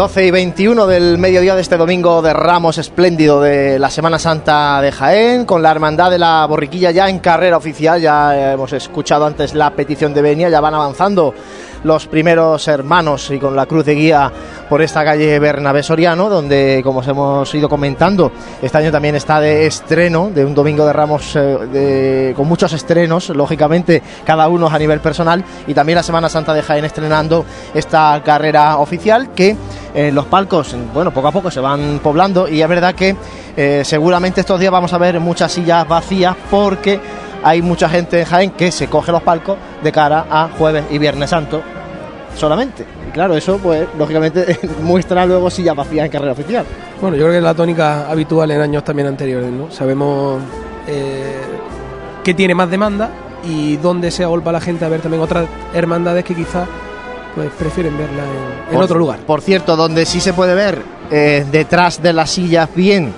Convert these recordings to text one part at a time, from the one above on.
12 y 21 del mediodía de este domingo de Ramos espléndido de la Semana Santa de Jaén, con la Hermandad de la Borriquilla ya en carrera oficial, ya hemos escuchado antes la petición de Benia, ya van avanzando los primeros hermanos y con la cruz de guía por esta calle Bernabé Soriano, donde, como os hemos ido comentando, este año también está de estreno, de un domingo de Ramos eh, con muchos estrenos, lógicamente, cada uno a nivel personal, y también la Semana Santa de Jaén estrenando esta carrera oficial que eh, los palcos, bueno, poco a poco se van poblando y es verdad que eh, seguramente estos días vamos a ver muchas sillas vacías porque hay mucha gente en Jaén que se coge los palcos de cara a jueves y viernes santo solamente. Y claro, eso pues lógicamente muestra luego sillas vacías en carrera oficial. Bueno, yo creo que es la tónica habitual en años también anteriores, ¿no? Sabemos eh, que tiene más demanda y dónde se agolpa la gente a ver también otras hermandades que quizás pues prefieren verla en, otro lugar. Por cierto, donde sí se puede ver eh, detrás de las sillas bien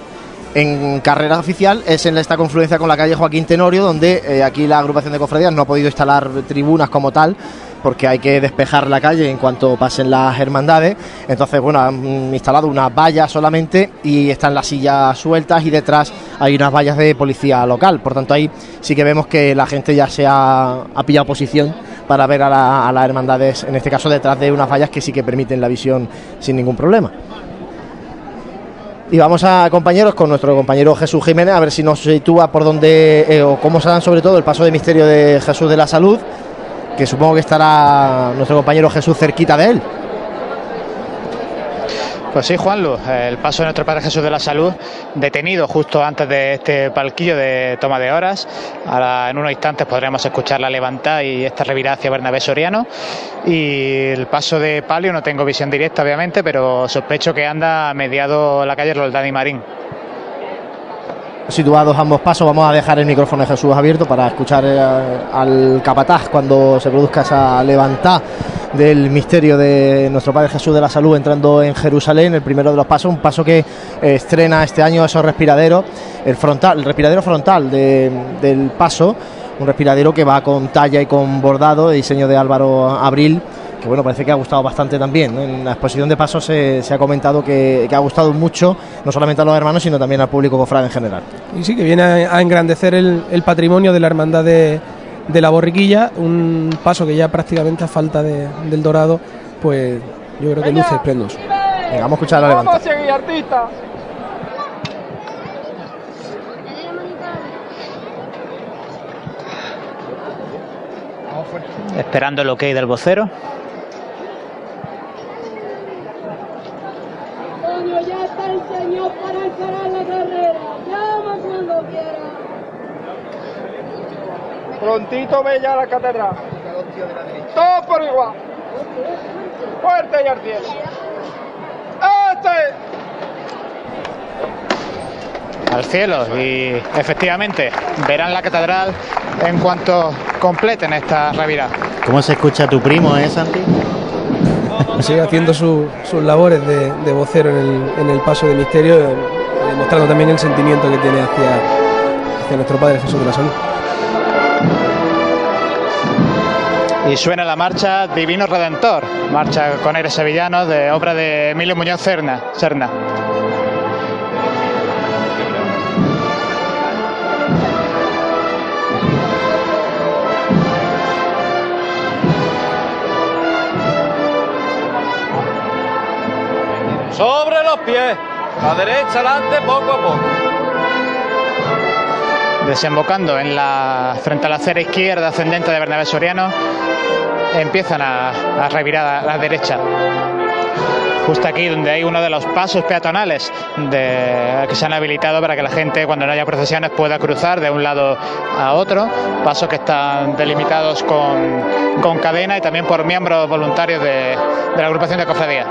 en carrera oficial es en esta confluencia con la calle Joaquín Tenorio, donde eh, aquí la agrupación de cofradías no ha podido instalar tribunas como tal, porque hay que despejar la calle en cuanto pasen las hermandades. Entonces, bueno, han instalado una valla solamente y están las sillas sueltas y detrás hay unas vallas de policía local. Por tanto, ahí sí que vemos que la gente ya se ha, pillado posición para ver a, a las hermandades, en este caso detrás de unas vallas que sí que permiten la visión sin ningún problema. Y vamos a compañeros con nuestro compañero Jesús Jiménez a ver si nos sitúa por dónde eh, o cómo se dan sobre todo el paso de misterio de Jesús de la Salud, que supongo que estará nuestro compañero Jesús cerquita de él. Pues sí, Juanlu, el paso de nuestro Padre Jesús de la Salud, detenido justo antes de este palquillo de toma de horas. Ahora, en unos instantes podremos escuchar la levantada y esta revirada hacia Bernabé Soriano. Y el paso de palio no tengo visión directa, obviamente, pero sospecho que anda mediado la calle Roldán y Marín situados ambos pasos. Vamos a dejar el micrófono de Jesús abierto para escuchar eh, al capataz cuando se produzca esa levantada del misterio de nuestro Padre Jesús de la Salud entrando en Jerusalén, el primero de los pasos, un paso que eh, estrena este año esos respiraderos, el frontal, el respiradero frontal del paso, un respiradero que va con talla y con bordado, de diseño de Álvaro Abril que bueno, parece que ha gustado bastante también. En la exposición de pasos se, ha comentado que, ha gustado mucho, no solamente a los hermanos, sino también al público cofrade en general. Y sí, que viene a, engrandecer el, patrimonio de la hermandad de, la borriquilla, un paso que ya prácticamente a falta del dorado, pues yo creo que luce esplendoso. Venga, vamos a escuchar la levanta. Esperando el ok del vocero. Prontito ve ya la catedral. Todo por igual. Fuerte y al cielo. ¡Este! Al cielo y efectivamente verán la catedral en cuanto completen esta revirada. ¿Cómo se escucha tu primo, eh, Santi? Sigue haciendo sus labores de, vocero en el, paso de misterio, eh, demostrando también el sentimiento que tiene hacia, hacia nuestro Padre Jesús de la Salud. Y suena la marcha Divino Redentor, marcha con aires sevillanos de obra de Emilio Muñoz Serna. Serna. Sobre los pies, la derecha adelante poco a poco desembocando en la frente a la acera izquierda ascendente de Bernabé Soriano, empiezan a, revirar a la derecha. justo aquí donde hay uno de los pasos peatonales de, que se han habilitado para que la gente cuando no haya procesiones pueda cruzar de un lado a otro, pasos que están delimitados con, con cadena y también por miembros voluntarios de, de la agrupación de cofradía.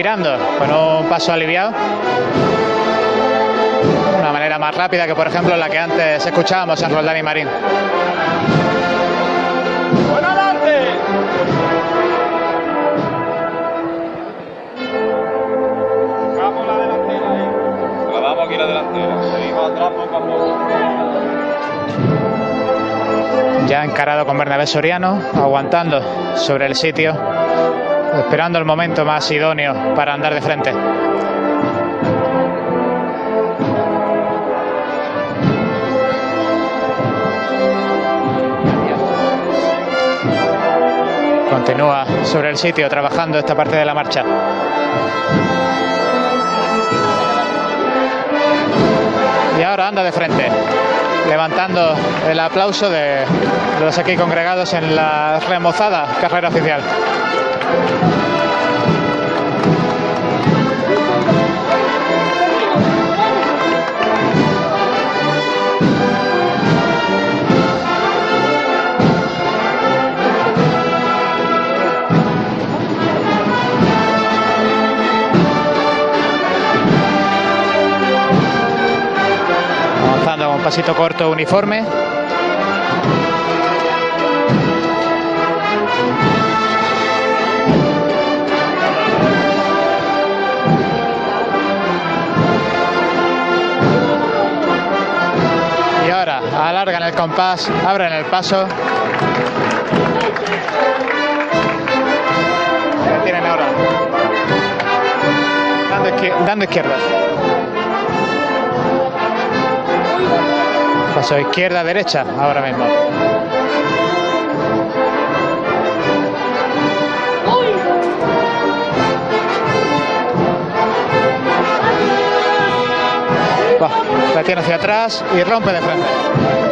Con un paso aliviado. Una manera más rápida que por ejemplo la que antes escuchábamos en Roldán y Marín. Ya encarado con Bernabé Soriano, aguantando sobre el sitio, esperando el momento más idóneo para andar de frente. Continúa sobre el sitio trabajando esta parte de la marcha. y ahora anda de frente, levantando el aplauso de los aquí congregados en la remozada carrera oficial. Pasito corto uniforme. Compás, abren el paso. Tienen ahora. Dando, izquier- dando izquierda. Paso izquierda, derecha, ahora mismo. La tiene hacia atrás y rompe de frente.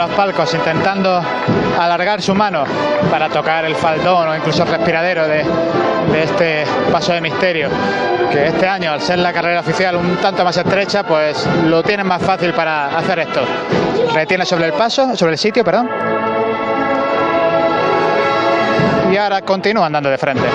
Los palcos intentando alargar su mano para tocar el faldón o incluso el respiradero de, este paso de misterio. Que este año, al ser la carrera oficial un tanto más estrecha, pues lo tienen más fácil para hacer esto. Retiene sobre el paso, sobre el sitio, perdón. Y ahora continúa andando de frente.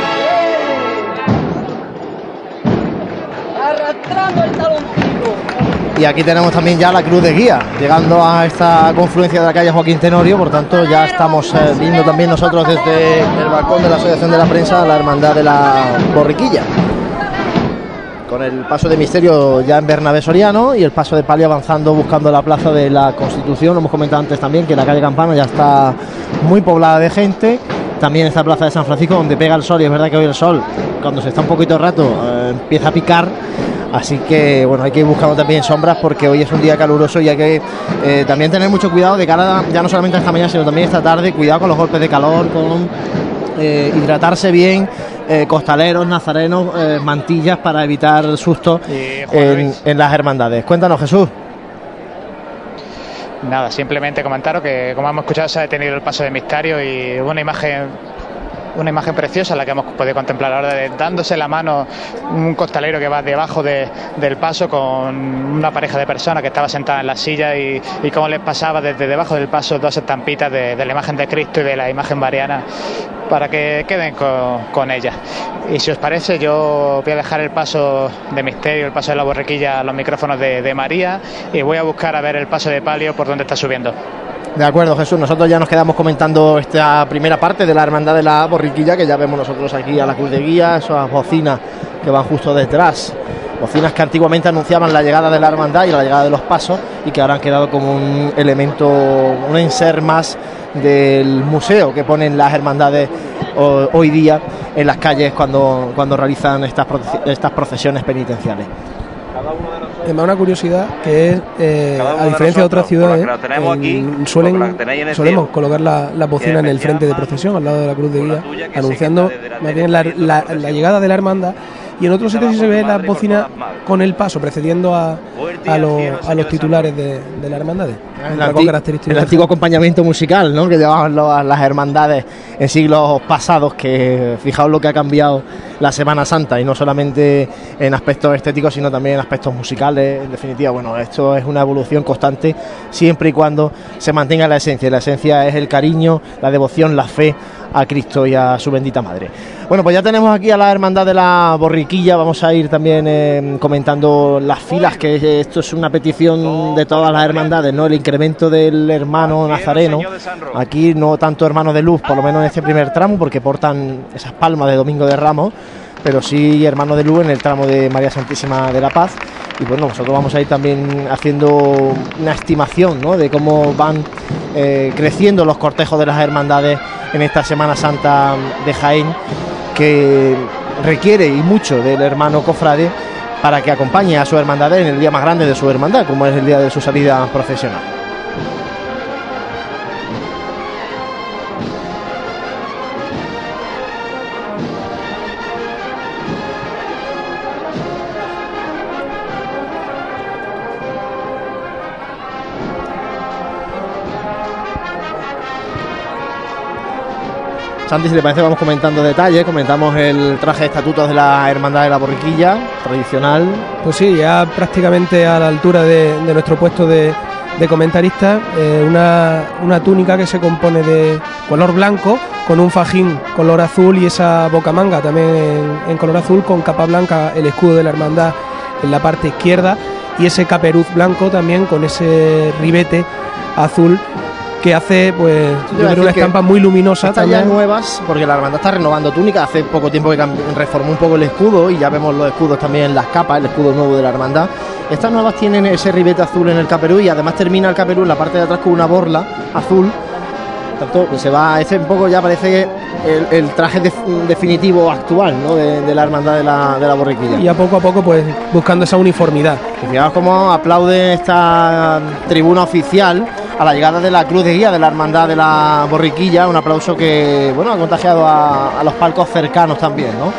Y aquí tenemos también ya la cruz de guía, llegando a esta confluencia de la calle Joaquín Tenorio, por tanto ya estamos eh, viendo también nosotros desde el balcón de la Asociación de la Prensa la Hermandad de la Borriquilla. Con el paso de misterio ya en Bernabé Soriano y el paso de palio avanzando buscando la plaza de la Constitución. Lo hemos comentado antes también que la calle Campana ya está muy poblada de gente. También esta plaza de San Francisco donde pega el sol y es verdad que hoy el sol cuando se está un poquito rato eh, empieza a picar. Así que bueno, hay que ir buscando también sombras porque hoy es un día caluroso y hay que eh, también tener mucho cuidado de cara a- ya no solamente a esta mañana sino también esta tarde, cuidado con los golpes de calor, con eh, hidratarse bien, eh, costaleros, nazarenos, mantillas para evitar sustos en, en las hermandades. Cuéntanos Jesús. Nada, simplemente comentaros que como hemos escuchado se ha detenido el paso de misterio y una imagen una imagen preciosa la que hemos podido contemplar ahora de dándose la mano un costalero que va debajo de- del paso con una pareja de personas que estaba sentada en la silla y, cómo les pasaba desde debajo del paso dos estampitas de, la imagen de Cristo y de la imagen mariana para que queden con, ella. Y si os parece, yo voy a dejar el paso de misterio, el paso de la borriquilla a los micrófonos de, de María y voy a buscar a ver el paso de palio por donde está subiendo. De acuerdo, Jesús. Nosotros ya nos quedamos comentando esta primera parte de la Hermandad de la Borriquilla, que ya vemos nosotros aquí a la cruz de guía, esas bocinas que van justo detrás. Bocinas que antiguamente anunciaban la llegada de la hermandad y la llegada de los pasos y que ahora han quedado como un elemento, un enser más del museo que ponen las hermandades ho- hoy día en las calles cuando, cuando realizan estas, estas procesiones penitenciales. Nosotros además una curiosidad que es, eh, a diferencia de otras nosotros, ciudades, en- suelen, en solemos colocar la, la bocina en el frente de procesión, al lado de la cruz de guía, anunciando más bien la la llegada de la hermandad. Y en otros sitios sí se ve la madre y por bocina todas madres. con el paso, precediendo a, a, los, a los titulares de, de la hermandad. El, anti- antiguo acompañamiento musical ¿no? que llevaban las hermandades en siglos pasados, que fijaos lo que ha cambiado la Semana Santa, y no solamente en aspectos estéticos, sino también en aspectos musicales. En definitiva, bueno, esto es una evolución constante siempre y cuando se mantenga la esencia. La esencia es el cariño, la devoción, la fe a Cristo y a su bendita madre. Bueno, pues ya tenemos aquí a la hermandad de la borriquilla, vamos a ir también eh, comentando las filas, que esto es una petición de todas las hermandades, ¿no? El incremento del hermano nazareno, aquí no tanto hermano de luz, por lo menos en este primer tramo, porque portan esas palmas de Domingo de Ramos, pero sí hermano de luz en el tramo de María Santísima de la Paz. Y bueno, nosotros vamos a ir también haciendo una estimación de cómo van eh, creciendo los cortejos de las hermandades en esta Semana Santa de Jaén, que requiere y mucho del hermano cofrade para que acompañe a su hermandad en el día más grande de su hermandad, como es el día de su salida profesional. Santi, si le parece, vamos comentando detalles. Comentamos el traje de estatutos de la Hermandad de la Borriquilla, tradicional. Pues sí, ya prácticamente a la altura de, nuestro puesto de, de comentarista, eh, una, una túnica que se compone de color blanco con un fajín color azul y esa bocamanga también en, en color azul con capa blanca, el escudo de la hermandad en la parte izquierda y ese caperuz blanco también con ese ribete azul que hace pues yo creo una estampa muy luminosa también. nuevas, porque la hermandad está renovando túnica. Hace poco tiempo que reformó un poco el escudo y ya vemos los escudos también en las capas, el escudo nuevo de la hermandad. Estas nuevas tienen ese ribete azul en el caperú y además termina el caperú en la parte de atrás con una borla azul. Tanto que se va, este un poco ya parece el, el traje def- definitivo actual ¿no? de, de la hermandad de la, de la borriquilla. y a poco a poco pues buscando esa uniformidad. Y fijaos cómo aplaude esta tribuna oficial a la llegada de la cruz de guía de la hermandad de la borriquilla, un aplauso que bueno ha contagiado a, a los palcos cercanos también, ¿no?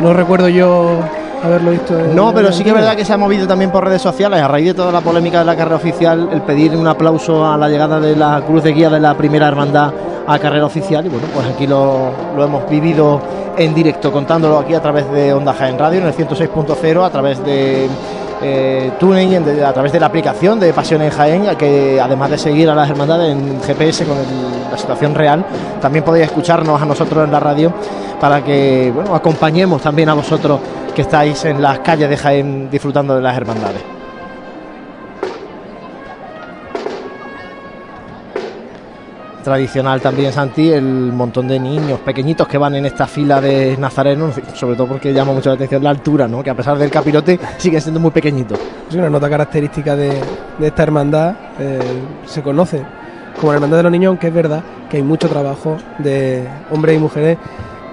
No recuerdo yo haberlo visto. No, pero sí que es verdad que se ha movido también por redes sociales a raíz de toda la polémica de la carrera oficial, el pedir un aplauso a la llegada de la cruz de guía de la primera hermandad a carrera oficial y bueno, pues aquí lo, lo hemos vivido en directo, contándolo aquí a través de Onda Jaén Radio en el 106.0, a través de eh, TuneIn, de- a través de la aplicación de Pasión en Jaén, que además de seguir a las hermandades en GPS con la situación real, también podéis escucharnos a nosotros en la radio para que bueno, acompañemos también a vosotros que estáis en las calles de Jaén disfrutando de las hermandades. Tradicional también, Santi, el montón de niños pequeñitos que van en esta fila de nazarenos, sobre todo porque llama mucho la atención la altura, ¿no? que a pesar del capirote siguen siendo muy pequeñitos. Es una nota característica de, esta hermandad. eh, se conoce como la hermandad de los niños, aunque es verdad que hay mucho trabajo de hombres y mujeres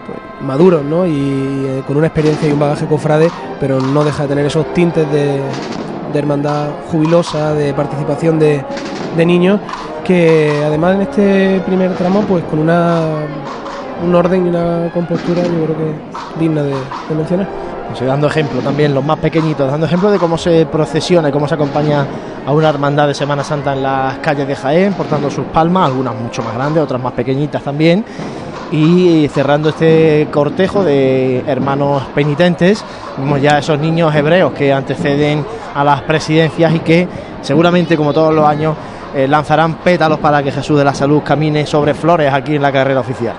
pues, maduros, ¿no? Y eh, con una experiencia y un bagaje cofrade, pero no deja de tener esos tintes de, de hermandad jubilosa, de participación de, de niños, que además en este primer tramo, pues con una un orden y una compostura, yo creo que digna de, mencionar. Pues, eh, dando ejemplo también, los más pequeñitos, dando ejemplo de cómo se procesiona y cómo se acompaña a una hermandad de Semana Santa en las calles de Jaén, portando sus palmas, algunas mucho más grandes, otras más pequeñitas también. Y cerrando este cortejo de hermanos penitentes, vemos ya esos niños hebreos que anteceden a las presidencias y que seguramente, como todos los años, eh, lanzarán pétalos para que Jesús de la Salud camine sobre flores aquí en la carrera oficial.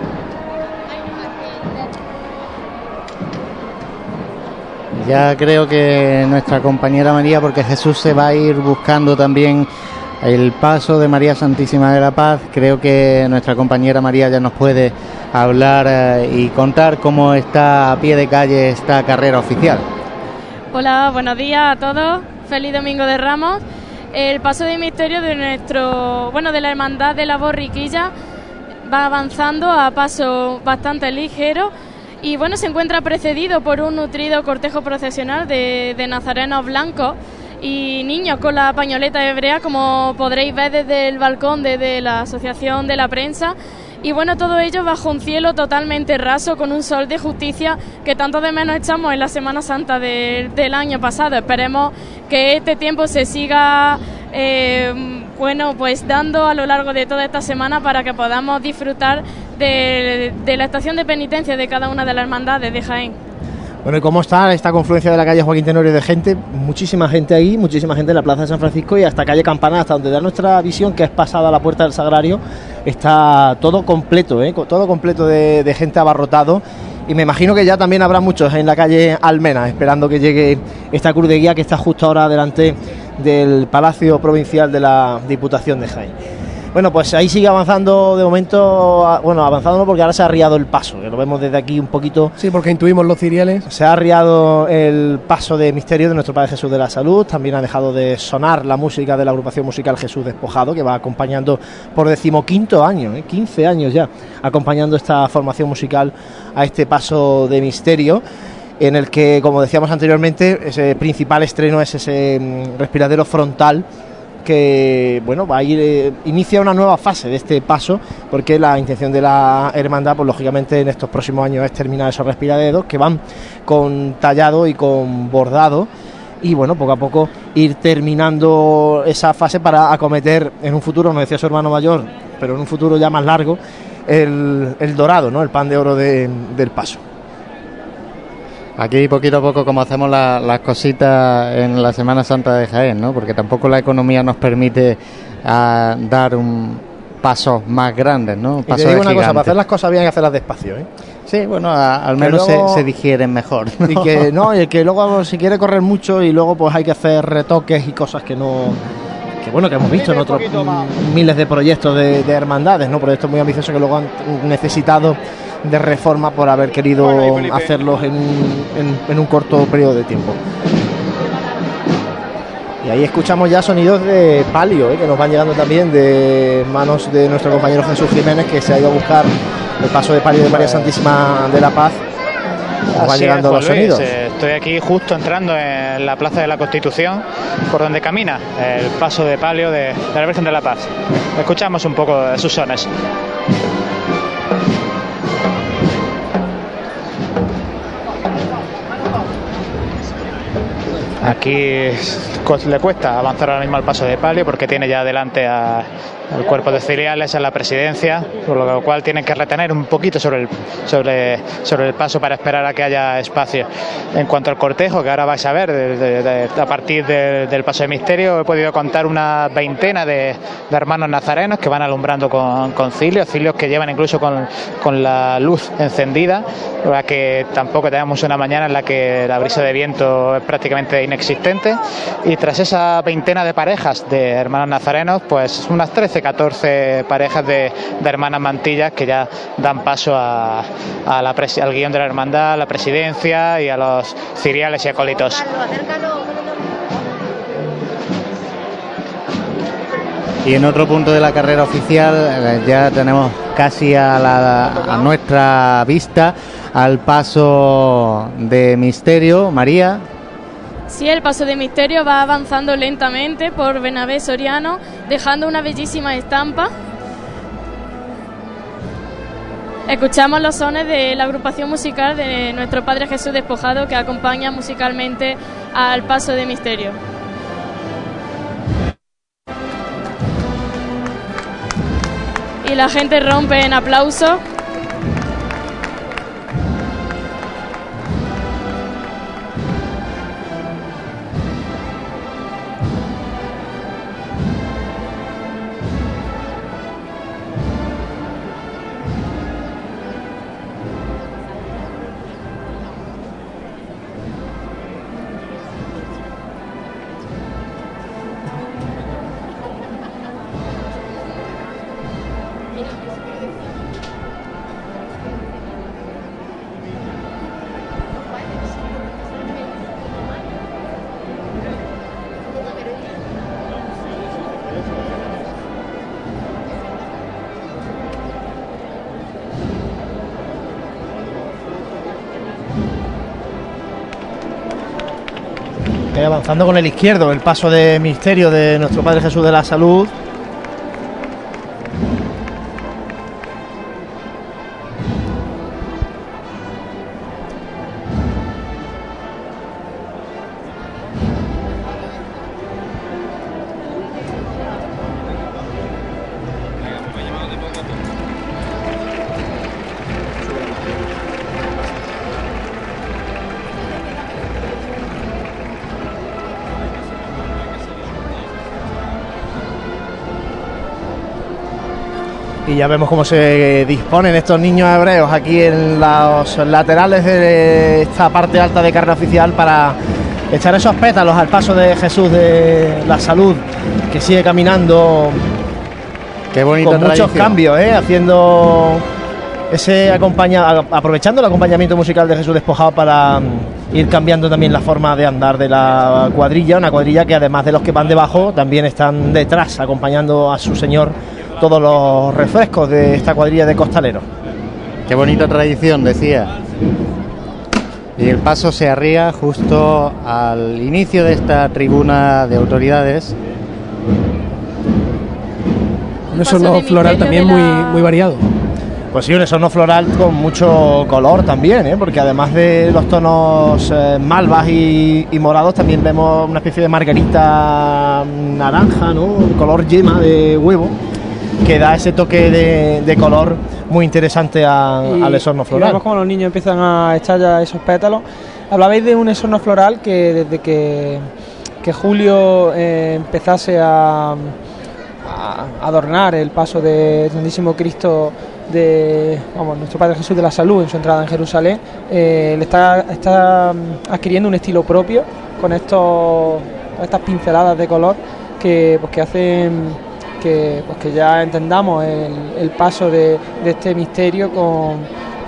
Ya creo que nuestra compañera María, porque Jesús se va a ir buscando también el paso de María Santísima de la Paz, creo que nuestra compañera María ya nos puede hablar eh, y contar cómo está a pie de calle esta carrera oficial. Hola, buenos días a todos. Feliz Domingo de Ramos. El paso de misterio de nuestro, bueno, de la hermandad de la borriquilla va avanzando a paso bastante ligero Y bueno, se encuentra precedido por un nutrido cortejo procesional de, de nazarenos blancos y niños con la pañoleta hebrea, como podréis ver desde el balcón desde la Asociación de la Prensa. Y bueno, todo ello bajo un cielo totalmente raso, con un sol de justicia que tanto de menos echamos en la Semana Santa de- del año pasado. Esperemos que este tiempo se siga, eh, bueno, pues dando a lo largo de toda esta semana para que podamos disfrutar de la estación de penitencia de cada una de las hermandades de Jaén. Bueno, ¿y cómo está esta confluencia de la calle Joaquín Tenorio de gente? Muchísima gente ahí, muchísima gente en la Plaza de San Francisco y hasta calle Campana, hasta donde da nuestra visión, que es pasada a la Puerta del Sagrario, está todo completo, ¿eh? Todo completo de, de gente abarrotado. Y me imagino que ya también habrá muchos en la calle Almena, esperando que llegue esta cruz de guía que está justo ahora delante del Palacio Provincial de la Diputación de Jaén. Bueno, pues ahí sigue avanzando de momento, bueno, avanzando no, porque ahora se ha arriado el paso, que lo vemos desde aquí un poquito. Sí, porque intuimos los ciriales. Se ha arriado el paso de misterio de nuestro Padre Jesús de la Salud, también ha dejado de sonar la música de la agrupación musical Jesús Despojado, que va acompañando por decimoquinto año, ¿eh? 15 años ya, acompañando esta formación musical a este paso de misterio en el que, como decíamos anteriormente, ese principal estreno es ese mm, respiradero frontal que bueno va a ir inicia una nueva fase de este paso porque la intención de la hermandad pues lógicamente en estos próximos años es terminar esos respiraderos que van con tallado y con bordado y bueno poco a poco ir terminando esa fase para acometer en un futuro nos decía su hermano mayor pero en un futuro ya más largo el, dorado no el pan de oro de- del paso Aquí poquito a poco como hacemos la- las cositas en la Semana Santa de Jaén, ¿no? Porque tampoco la economía nos permite ah, dar un pasos más grandes, ¿no? y te digo de una cosa para hacer las cosas bien hay que hacerlas despacio ¿eh? Sí, bueno, a- al menos luego- se, se digieren mejor. y que no y que luego si quiere correr mucho y luego pues hay que hacer retoques y cosas que no que bueno que hemos visto en otros miles de proyectos de, de hermandades no proyectos muy ambiciosos que luego han necesitado de reforma por haber querido Bueno, hacerlos en, en- en un corto periodo de tiempo y ahí escuchamos ya sonidos de palio, ¿eh? que nos van llegando también de manos de nuestro compañero Jesús Jiménez, que se ha ido a buscar el paso de palio de María Santísima de la Paz. Nos van Así llegando es, los Luis, sonidos. eh, estoy aquí justo entrando en la Plaza de la Constitución, por donde camina el paso de palio de, de la Virgen de la Paz. Escuchamos un poco de sus sones. Aquí le cuesta avanzar ahora mismo al paso de palio porque tiene ya delante a- al cuerpo de filiales, a la presidencia, por lo cual tienen que retener un poquito sobre el, sobre, sobre el paso para esperar a que haya espacio. En cuanto al cortejo, que ahora vais a ver, de- de- de- a partir de- del paso de misterio, he podido contar una veintena de, hermanos nazarenos que van alumbrando con, con cilios, cilios que llevan incluso con, con la luz encendida, para que tampoco tenemos una mañana en la que la brisa de viento es prácticamente inexistente. Y tras esa veintena de parejas de hermanos nazarenos, pues unas 13, 14 parejas de, de hermanas mantillas que ya dan paso a, a la presi- al guion de la hermandad, a la presidencia y a los ciriales y acólitos. Y en otro punto de la carrera oficial eh, ya tenemos casi a, la- a nuestra vista al paso de Misterio, María. Sí, el paso de misterio va avanzando lentamente por Benavés Soriano, dejando una bellísima estampa. Escuchamos los sones de la agrupación musical de nuestro Padre Jesús Despojado que acompaña musicalmente al paso de misterio. Y la gente rompe en aplauso. Avanzando con el izquierdo, el paso de misterio de nuestro Padre Jesús de la Salud. Y ya vemos cómo se disponen estos niños hebreos aquí en los laterales de esta parte alta de carrera oficial para echar esos pétalos al paso de Jesús de la Salud, que sigue caminando Qué bonita con muchos cambios, ¿eh? haciendo ese acompaña, aprovechando el acompañamiento musical de Jesús despojado para mm, ir cambiando también la forma de andar de la cuadrilla, una cuadrilla que además de los que van debajo también están detrás acompañando a su señor todos los refrescos de esta cuadrilla de costaleros. Qué bonita tradición, decía. Y el paso se arría justo al inicio de esta tribuna de autoridades. Un de floral también muy, variado. Pues sí, un esorno floral con mucho color también, ¿eh? porque además de los tonos eh, malvas y, y morados, también vemos una especie de margarita naranja, ¿no? color yema de huevo, que da ese toque de, de color muy interesante a- al esorno floral. vemos como los niños empiezan a echar ya esos pétalos. Hablabais de un esorno floral que desde que, que Julio eh, empezase a, a adornar el paso de Santísimo Cristo de vamos, nuestro Padre Jesús de la Salud en su entrada en Jerusalén, eh, le está, está adquiriendo un estilo propio con estos, estas pinceladas de color que, pues, que hacen que, pues, que ya entendamos el, el paso de, de este misterio con,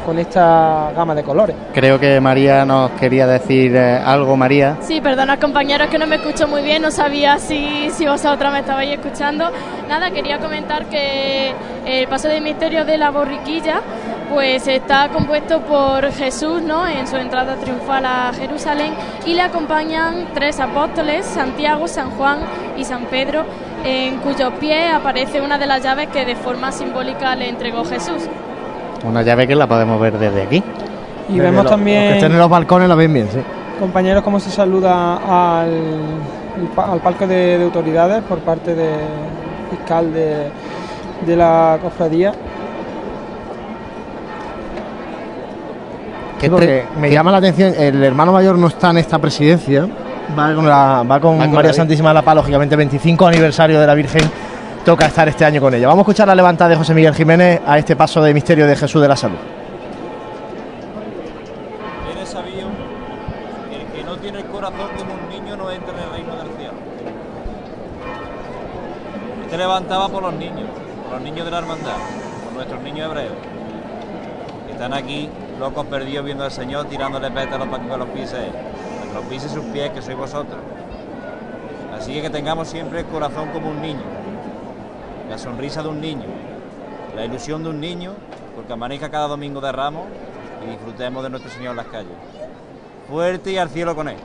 con esta gama de colores. Creo que María nos quería decir eh, algo, María. Sí, perdona compañeros que no me escucho muy bien, no sabía si, si vosotros me estabais escuchando. Nada, quería comentar que el paso de misterio de la borriquilla pues está compuesto por Jesús ¿no? en su entrada triunfal a Jerusalén y le acompañan tres apóstoles, Santiago, San Juan y San Pedro, en cuyos pies aparece una de las llaves que de forma simbólica le entregó Jesús. Una llave que la podemos ver desde aquí. Y Desde vemos los- Los que también, estén en los balcones la ven bien, sí. compañeros, cómo se saluda al, al palco de, de autoridades por parte del fiscal de, de la cofradía. Sí, porque me llama la atención, el hermano mayor no está en esta presidencia, va con, la, va con Va con María la Santísima de la Paz, lógicamente 25 aniversario de la Virgen, toca estar este año con ella. Vamos a escuchar la levantada de José Miguel Jiménez a este paso de misterio de Jesús de la Salud. Bien es sabido que el que no tiene el corazón como un niño no entra en el reino del cielo. Este levantaba por los niños, por los niños de la hermandad, por nuestros niños hebreos, que están aquí locos perdidos viendo al Señor tirándole pétalos para que los pise Él, los pise sus pies, que sois vosotros. Así que que tengamos siempre el corazón como un niño, la sonrisa de un niño, la ilusión de un niño, porque amanezca cada domingo de ramos y disfrutemos de nuestro Señor en las calles. Fuerte y al cielo con Él.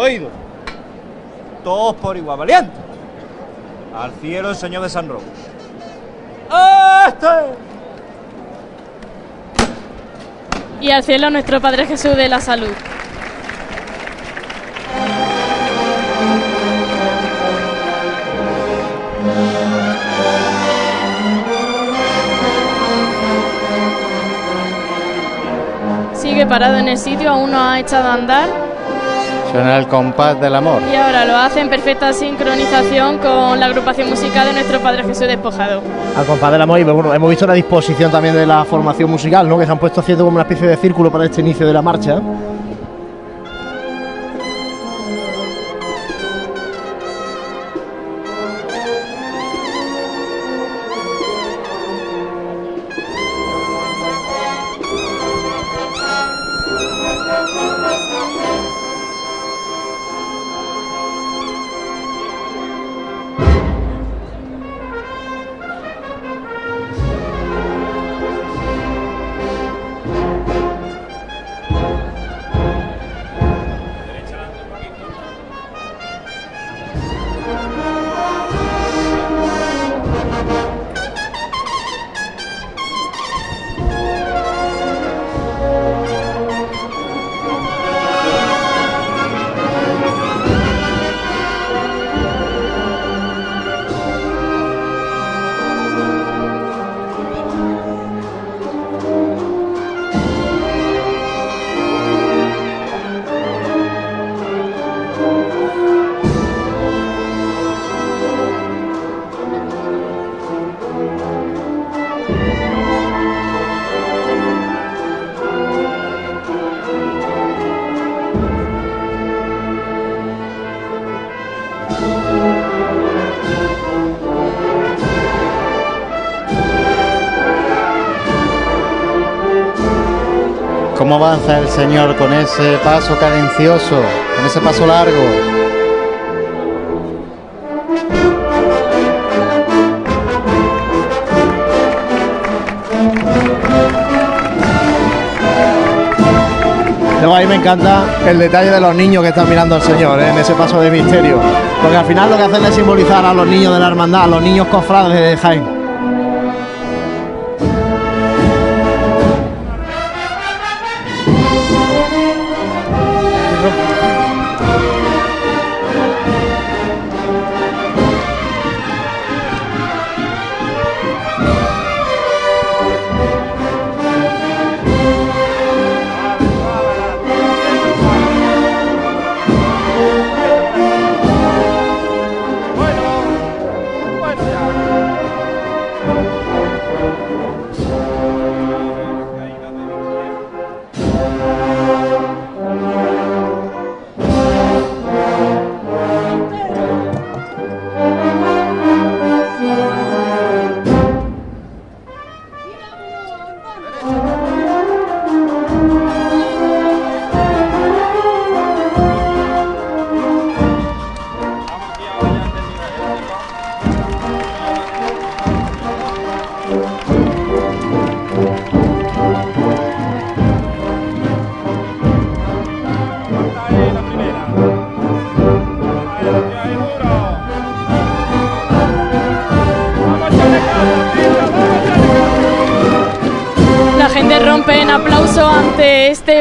Oído. Todos por igual, valiente. Al cielo el Señor de San Roque. ¡Este! Y al cielo nuestro Padre Jesús de la Salud. Sigue parado en el sitio, aún no ha echado a andar Suena el compás del amor. y ahora lo hace en perfecta sincronización con la agrupación musical de nuestro Padre Jesús despojado. Al compás del amor y bueno, hemos visto la disposición también de la formación musical, ¿no? que se han puesto haciendo como una especie de círculo para este inicio de la marcha. Avanza el Señor con ese paso cadencioso, con ese paso largo. Luego ahí me encanta el detalle de los niños que están mirando al Señor ¿eh? en ese paso de misterio. Porque al final lo que hacen es simbolizar a los niños de la hermandad, a los niños cofrades de Jaén.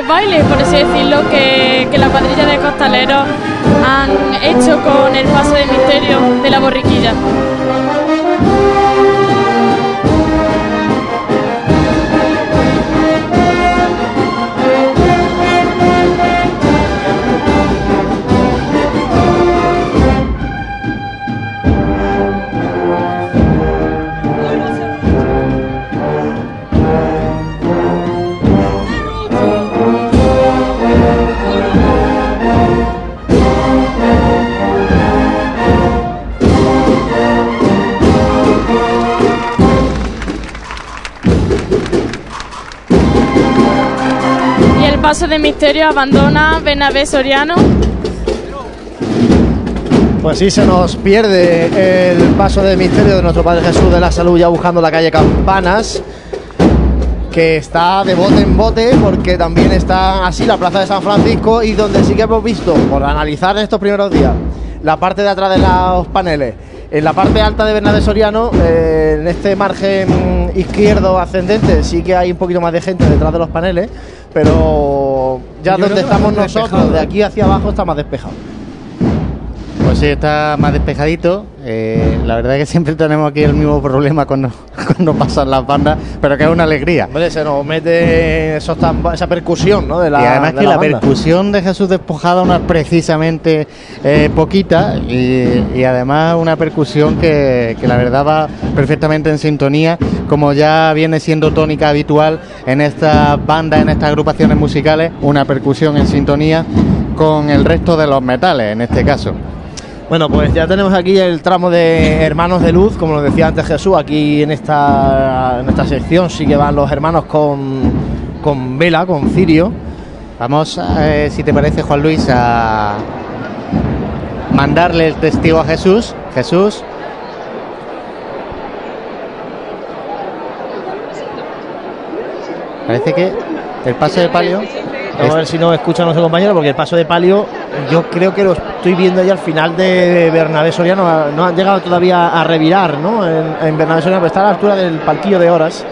Baile, por así decirlo, que, paso de misterio abandona Bernabé Soriano. Pues sí, se nos pierde el paso de misterio de nuestro Padre Jesús de la Salud ya buscando la calle Campanas, que está de bote en bote porque también está así la Plaza de San Francisco y donde sí que hemos visto, por analizar estos primeros días, la parte de atrás de los paneles, en la parte alta de Bernabé Soriano, eh, en este margen izquierdo ascendente, sí que hay un poquito más de gente detrás de los paneles pero ya donde estamos nosotros, de aquí hacia abajo, está más despejado. Pues sí, está más despejadito. Eh, la verdad es que siempre tenemos aquí el mismo problema cuando, cuando pasan las bandas, pero que es una alegría. se nos mete esa percusión, ¿no? De la, y además que la, percusión de Jesús despojada no es precisamente eh, poquita y, además una percusión que, que la verdad va perfectamente en sintonía, como ya viene siendo tónica habitual en estas bandas, en estas agrupaciones musicales, una percusión en sintonía con el resto de los metales en este caso. Bueno, pues ya tenemos aquí el tramo de Hermanos de Luz, como nos decía antes Jesús, aquí en esta, en esta sección sí que van los hermanos con, con vela, con cirio. Vamos, eh, si te parece, Juan Luis, a mandarle el testigo a Jesús. Jesús. Parece que el paso de palio Vamos a ver si nos escucha nuestro compañero, porque el paso de palio yo creo que lo estoy viendo ahí al final de Bernabé Soriano. No han llegado todavía a revirar ¿no? en, Bernabé Soriano, pero está a la altura del palquillo de horas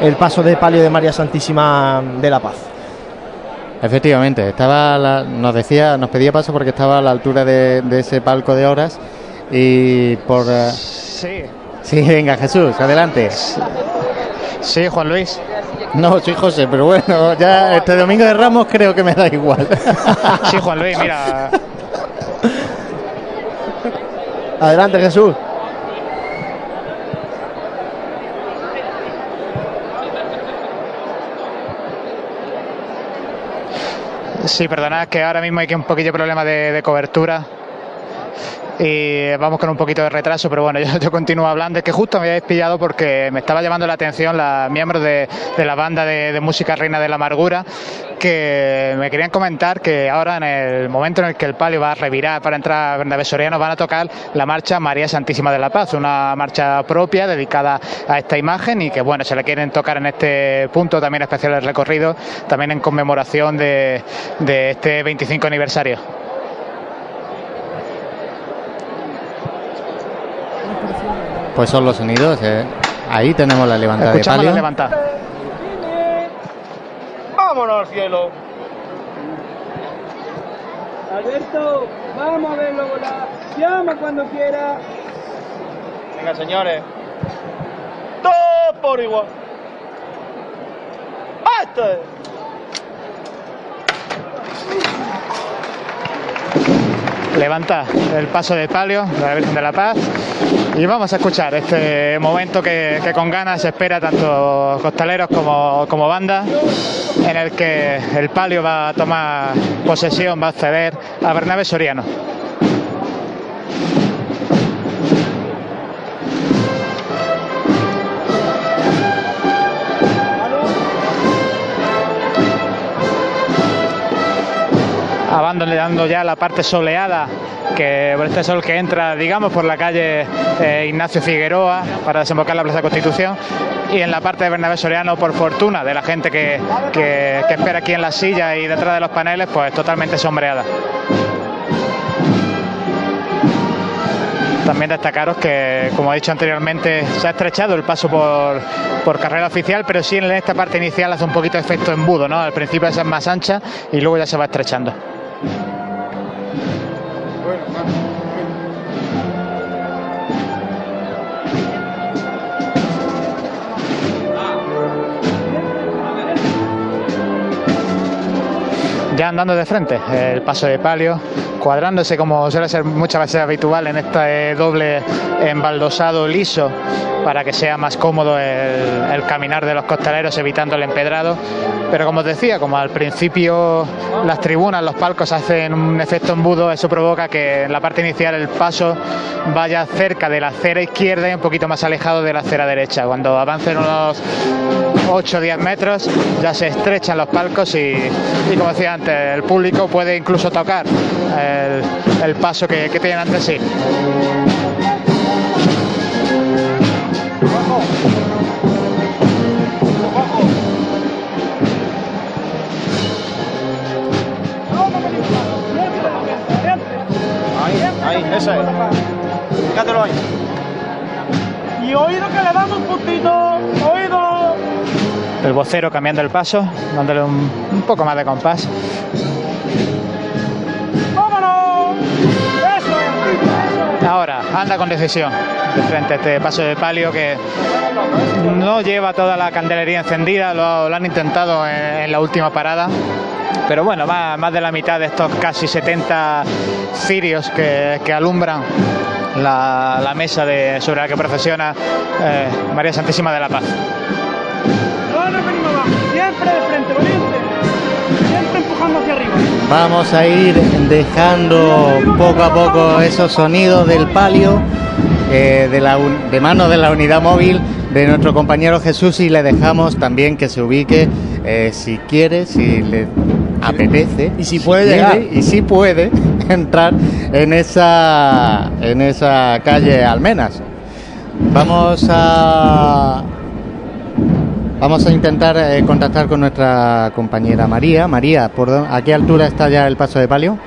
el paso de palio de María Santísima de la Paz. Efectivamente, estaba nos decía, nos pedía paso porque estaba a la altura de, ese palco de horas y por eh, sí, sí, venga Jesús, adelante. Sí, Juan Luis. No, soy José, pero bueno, ya este domingo de Ramos creo que me da igual. Sí, Juan Luis, mira. Adelante, Jesús. Sí, perdonad que ahora mismo hay que un poquillo problema de, de cobertura. Y vamos con un poquito de retraso, pero bueno, yo, yo continúo hablando. Es que justo me habéis pillado porque me estaba llamando la atención los miembros de, la banda de, música Reina de la Amargura que me querían comentar que ahora en el momento en el que el palio va a revirar para entrar a Bernabé Soriano van a tocar la marcha María Santísima de la Paz, una marcha propia dedicada a esta imagen y que bueno, se la quieren tocar en este punto también especial del recorrido, también en conmemoración de este 25 aniversario. Pues son los sonidos. eh. Ahí tenemos la levantada de palio. la levantada. ¡Vámonos al cielo! Alberto, vamos a verlo volar. Llama cuando quiera. Venga, señores. Todo por igual. ¡Basta! levanta el paso de palio de la Virgen de la Paz y vamos a escuchar este momento que, con ganas se espera tanto costaleros como, como banda en el que el palio va a tomar posesión, va a acceder a Bernabé Soriano. Abandonando ya la parte soleada que por este sol que entra digamos por la calle eh, Ignacio Figueroa para desembocar la Plaza Constitución y en la parte de Bernabé Soriano por fortuna de la gente que, que, que espera aquí en la silla y detrás de los paneles pues totalmente sombreada También destacaros que, como he dicho anteriormente, se ha estrechado el paso por, por carrera oficial, pero sí en esta parte inicial hace un poquito de efecto embudo, ¿no? Al principio es más ancha y luego ya se va estrechando. Ya andando de frente, el paso de palio, cuadrándose como suele ser muchas veces habitual en este doble embaldosado liso para que sea más cómodo el, caminar de los costaleros evitando el empedrado. Pero como os decía, como al principio las tribunas, los palcos hacen un efecto embudo, eso provoca que en la parte inicial el paso vaya cerca de la acera izquierda y un poquito más alejado de la acera derecha. Cuando avancen unos 8 o 10 metros ya se estrechan los palcos y, y como decía antes, el público puede incluso tocar el, el paso que, que tienen ante sí. Ahí, ahí, ese es. Fíjatelo ahí. Y oído que le damos un puntito. Oído. El vocero cambiando el paso, dándole un, un poco más de compás. Ahora, anda con decisión de frente a este paso de palio que no lleva toda la candelería encendida, lo, han intentado en, la última parada. Pero bueno, más, más, de la mitad de estos casi 70 cirios que, que alumbran la, mesa de, sobre la que procesiona eh, María Santísima de la Paz. Siempre empujando hacia arriba. Vamos a ir dejando poco a poco esos sonidos del palio eh, de, la de mano de la unidad móvil de nuestro compañero Jesús y le dejamos también que se ubique eh, si quiere, si le apetece y si puede si llegar quiere, y si puede entrar en esa en esa calle Almenas. Vamos a Vamos a intentar eh, contactar con nuestra compañera María. María, ¿por ¿a qué altura está ya el paso de palio?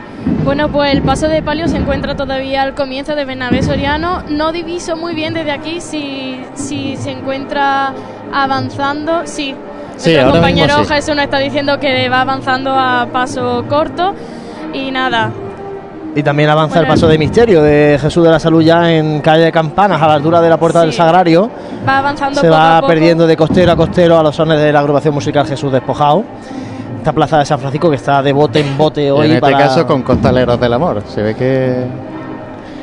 Bueno, pues el paso de palio se encuentra todavía al comienzo de Bernabé Soriano. No diviso muy bien desde aquí si, si se encuentra avanzando. Sí, sí nuestro compañero sí. Jesús nos está diciendo que va avanzando a paso corto. Y nada, y también avanza bueno, el paso de misterio de Jesús de la Salud ya en calle de Campanas, a la altura de la puerta sí. del Sagrario. Va avanzando. Se poco va a poco. perdiendo de costero a costero a los sones de la agrupación musical Jesús Despojado. Esta plaza de San Francisco que está de bote en bote hoy. Y en este para... caso con Costaleros del Amor. Se ve que.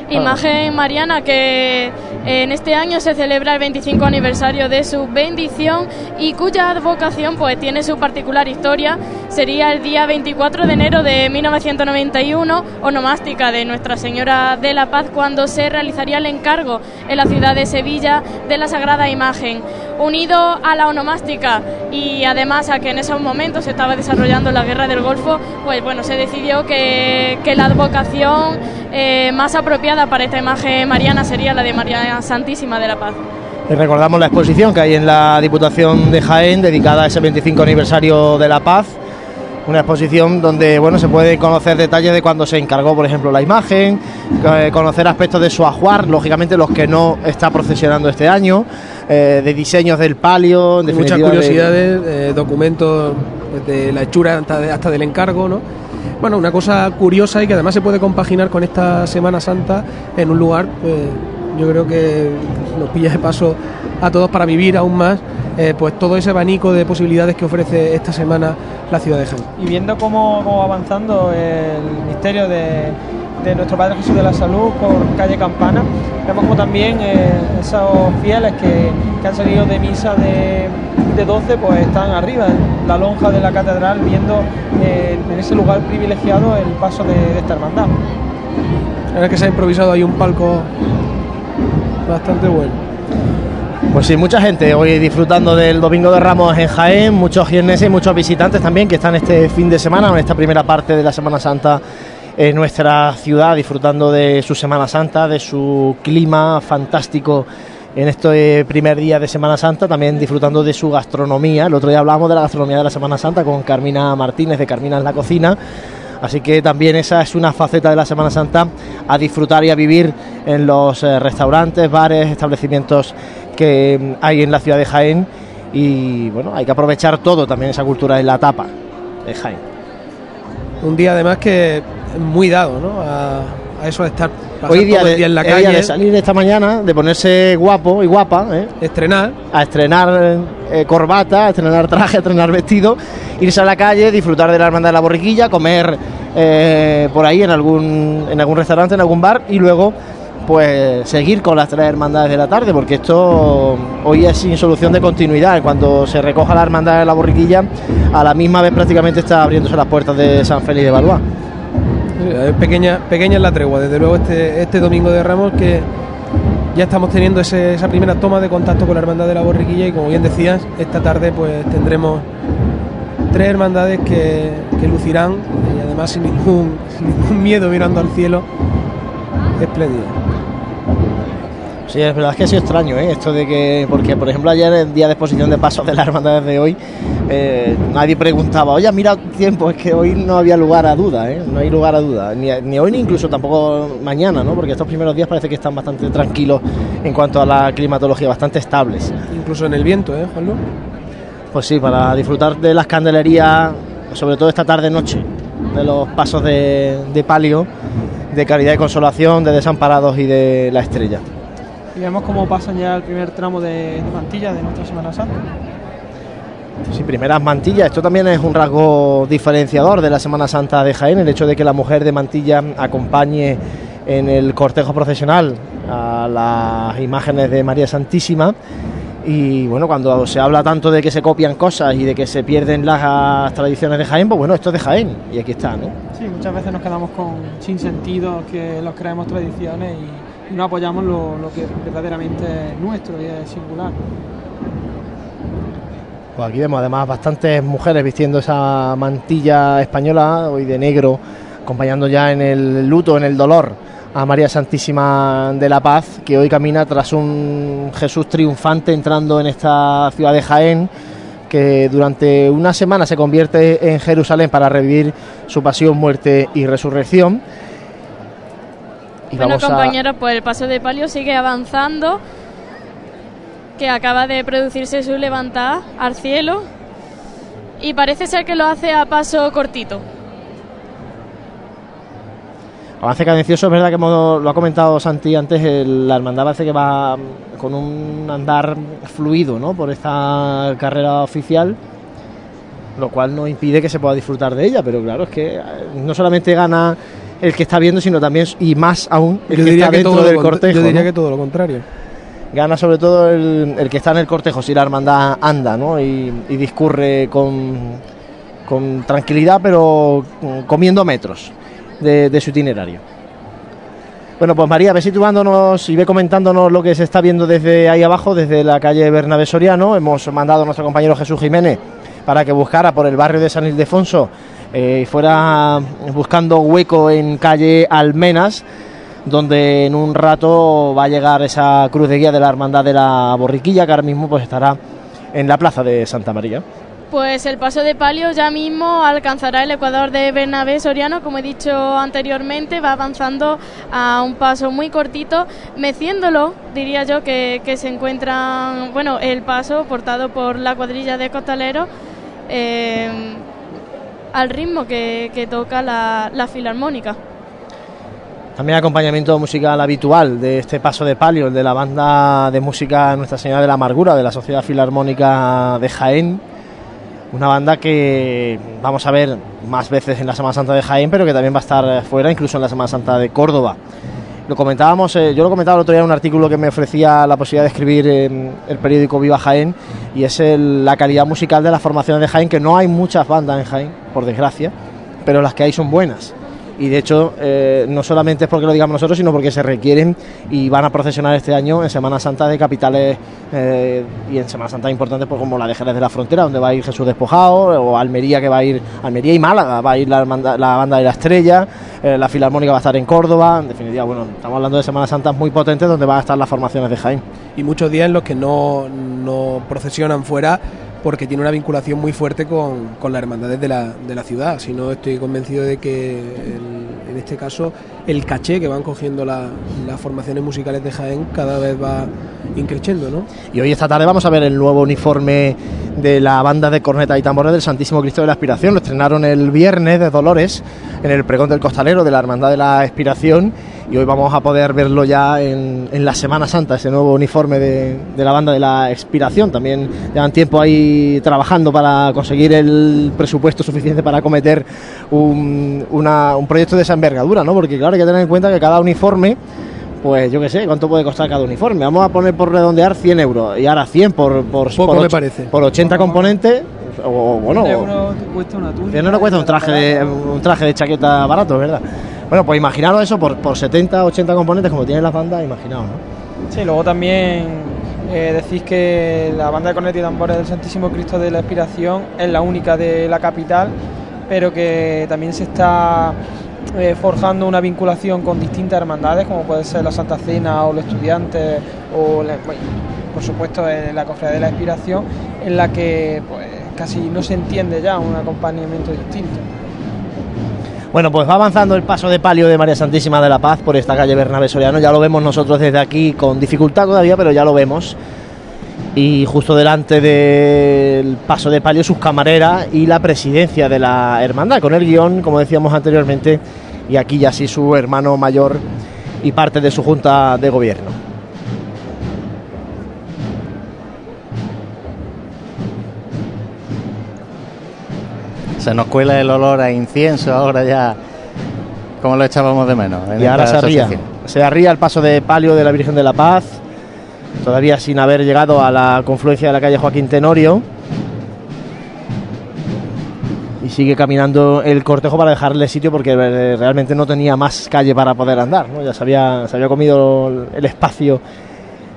Imagen mariana que en este año se celebra el 25 aniversario de su bendición y cuya advocación pues tiene su particular historia. Sería el día 24 de enero de 1991, onomástica de Nuestra Señora de la Paz, cuando se realizaría el encargo en la ciudad de Sevilla de la Sagrada Imagen. Unido a la onomástica y además a que en esos momentos se estaba desarrollando la guerra del Golfo, pues bueno, se decidió que, la advocación eh, más apropiada para esta imagen mariana sería la de María Santísima de la Paz. Recordamos la exposición que hay en la Diputación de Jaén dedicada a ese 25 aniversario de la paz. Una exposición donde bueno se puede conocer detalles de cuando se encargó, por ejemplo, la imagen, eh, conocer aspectos de su ajuar, lógicamente los que no está procesionando este año, eh, de diseños del palio, en muchas de- curiosidades, eh, documentos de la hechura hasta, de- hasta del encargo, ¿no? Bueno, una cosa curiosa y que además se puede compaginar con esta Semana Santa en un lugar, pues yo creo que nos pilla de paso a todos para vivir aún más, eh, pues todo ese abanico de posibilidades que ofrece esta semana la ciudad de Jaén. Y viendo cómo, cómo va avanzando el misterio de, de nuestro Padre Jesús de la Salud por calle Campana, vemos como también eh, esos fieles que, que han salido de misa de, de 12 pues están arriba en la lonja de la catedral viendo eh, en ese lugar privilegiado el paso de, de esta hermandad. La verdad es que se ha improvisado ahí un palco bastante bueno. Pues sí, mucha gente hoy disfrutando del Domingo de Ramos en Jaén, muchos jienenses y muchos visitantes también que están este fin de semana, en esta primera parte de la Semana Santa en nuestra ciudad, disfrutando de su Semana Santa, de su clima fantástico en este primer día de Semana Santa, también disfrutando de su gastronomía. El otro día hablamos de la gastronomía de la Semana Santa con Carmina Martínez de Carmina en la cocina. Así que también esa es una faceta de la Semana Santa a disfrutar y a vivir en los eh, restaurantes, bares, establecimientos que mm, hay en la ciudad de Jaén. Y bueno, hay que aprovechar todo también esa cultura de la tapa de Jaén. Un día además que muy dado, ¿no? A, a eso de estar Hoy día todo el de, día en la es día calle, de salir esta mañana, de ponerse guapo y guapa, ¿eh? estrenar, a estrenar eh, corbata, a estrenar traje, a estrenar vestido, irse a la calle, disfrutar de la hermandad de la borriquilla, comer eh, por ahí en algún, en algún restaurante, en algún bar y luego pues seguir con las tres hermandades de la tarde, porque esto hoy es sin solución de continuidad. Cuando se recoja la hermandad de la borriquilla, a la misma vez prácticamente está abriéndose las puertas de San Félix de Valois. Es pequeña, pequeña es la tregua, desde luego este, este domingo de Ramos que ya estamos teniendo esa primera toma de contacto con la hermandad de la borriquilla y como bien decías, esta tarde pues tendremos tres hermandades que, que lucirán y además sin ningún, sin ningún miedo mirando al cielo, espléndido. Sí, es verdad que ha sido extraño, ¿eh? Esto de que, porque por ejemplo ayer, el día de exposición de pasos de las hermandades de hoy, eh, nadie preguntaba, oye, mira el tiempo, es que hoy no había lugar a duda, ¿eh? No hay lugar a duda, ni, ni hoy ni incluso tampoco mañana, ¿no? Porque estos primeros días parece que están bastante tranquilos en cuanto a la climatología, bastante estables. Incluso en el viento, ¿eh, Juanlu? Pues sí, para disfrutar de las candelerías, sobre todo esta tarde-noche, de los pasos de, de palio, de caridad y consolación, de desamparados y de la estrella. Y vemos cómo pasan ya el primer tramo de, de mantilla de nuestra Semana Santa. Sí, primeras mantillas. Esto también es un rasgo diferenciador de la Semana Santa de Jaén, el hecho de que la mujer de mantilla acompañe en el cortejo procesional a las imágenes de María Santísima. Y bueno, cuando se habla tanto de que se copian cosas y de que se pierden las tradiciones de Jaén, pues bueno, esto es de Jaén y aquí está, ¿no? Sí, muchas veces nos quedamos con sin sentido que los creemos tradiciones y, no apoyamos lo, lo que verdaderamente es nuestro y es singular. Pues aquí vemos además bastantes mujeres vistiendo esa mantilla española, hoy de negro, acompañando ya en el luto, en el dolor a María Santísima de la Paz, que hoy camina tras un Jesús triunfante entrando en esta ciudad de Jaén, que durante una semana se convierte en Jerusalén para revivir su pasión, muerte y resurrección. Y Bueno, a- compañeros, pues el paso de palio sigue avanzando, que acaba de producirse su levantada al cielo y parece ser que lo hace a paso cortito. Avance cadencioso, es verdad que hemos- lo ha comentado Santi antes, el- la hermandad parece que va con un andar fluido ¿no? por esta carrera oficial, lo cual no impide que se pueda disfrutar de ella, pero claro, es que eh, no solamente gana el que está viendo, sino también, y más aún, el Yo que está que dentro del cortejo. Yo diría ¿no? que todo lo contrario. Gana sobre todo el, el que está en el cortejo, si la hermandad anda, ¿no? Y, y discurre con, con tranquilidad, pero comiendo metros de, de su itinerario. Bueno, pues María, ve situándonos y ve comentándonos lo que se está viendo desde ahí abajo, desde la calle Bernabé Soriano. Hemos mandado a nuestro compañero Jesús Jiménez para que buscara por el barrio de San Ildefonso eh, fuera buscando hueco en calle Almenas, donde en un rato va a llegar esa cruz de guía de la Hermandad de la Borriquilla, que ahora mismo pues estará en la plaza de Santa María. Pues el paso de palio ya mismo alcanzará el ecuador de Bernabé Soriano, como he dicho anteriormente, va avanzando a un paso muy cortito, meciéndolo, diría yo, que, que se encuentran, bueno, el paso portado por la cuadrilla de costaleros eh, al ritmo que, toca la, la filarmónica. También acompañamiento musical habitual de este paso de palio, el de la banda de música Nuestra Señora de la Amargura de la Sociedad Filarmónica de Jaén. Una banda que vamos a ver más veces en la Semana Santa de Jaén, pero que también va a estar fuera, incluso en la Semana Santa de Córdoba. Lo comentábamos, eh, yo lo comentaba el otro día en un artículo que me ofrecía la posibilidad de escribir en el periódico Viva Jaén, y es la calidad musical de las formaciones de Jaén, que no hay muchas bandas en Jaén, por desgracia, pero las que hay son buenas. Y de hecho, eh, no solamente es porque lo digamos nosotros, sino porque se requieren y van a procesionar este año en Semana Santa de capitales eh, y en Semana Santa importantes pues, como la de Jerez de la Frontera, donde va a ir Jesús Despojado, o Almería, que va a ir, Almería y Málaga, va a ir la, banda de la Estrella, eh, la Filarmónica va a estar en Córdoba, en definitiva, bueno, estamos hablando de Semanas Santas muy potentes donde van a estar las formaciones de Jaén. Y muchos días en los que no, no procesionan fuera porque tiene una vinculación muy fuerte con, con las hermandades de la, de la ciudad. Si no, estoy convencido de que en este caso el caché que van cogiendo la- las formaciones musicales de Jaén cada vez va increciendo, ¿no? Y hoy esta tarde vamos a ver el nuevo uniforme de la banda de corneta y tambores del Santísimo Cristo de la Aspiración. Lo estrenaron el viernes de Dolores en el pregón del costalero de la Hermandad de la Aspiración y hoy vamos a poder verlo ya en, en la Semana Santa, ese nuevo uniforme de, de la banda de la Expiración. También llevan tiempo ahí trabajando para conseguir el presupuesto suficiente para acometer un, una- un proyecto de esa envergadura, ¿no? Porque claro, hay que tener en cuenta que cada uniforme pues yo qué sé, ¿cuánto puede costar cada uniforme? Vamos a poner por redondear 100 euros y ahora 100 por, por, Poco por me och- parece. por 80 componentes. O bueno, 100 euros te cuesta una túnica. 100 euros cuesta un traje, de, un traje de chaqueta barato, ¿verdad? Bueno, pues imaginaros eso por, por 70, 80 componentes como tienen las bandas, imaginaos, ¿no? Sí, luego también eh, decís que la banda de cornetas y tambores del Santísimo Cristo de la Expiración es la única de la capital, pero que también se está eh, forjando una vinculación con distintas hermandades, como puede ser la Santa Cena o los estudiantes, o la- por supuesto eh, la Cofradía de la Expiración, en la que pues, casi no se entiende ya un acompañamiento distinto. Bueno, pues va avanzando el paso de palio de María Santísima de la Paz por esta calle Bernabé Soriano. Ya lo vemos nosotros desde aquí con dificultad todavía, pero ya lo vemos. Y justo delante del paso de palio sus camareras y la presidencia de la hermandad, con el guion, como decíamos anteriormente, y aquí ya sí su hermano mayor y parte de su junta de gobierno. Se nos cuela el olor a incienso ahora ya, como lo echábamos de menos. en Y ahora se arría. Se arría el paso de palio de la Virgen de la Paz, todavía sin haber llegado a la confluencia de la calle Joaquín Tenorio. Y sigue caminando el cortejo para dejarle sitio porque eh, realmente no tenía más calle para poder andar. ¿no? Ya se había, se había comido el espacio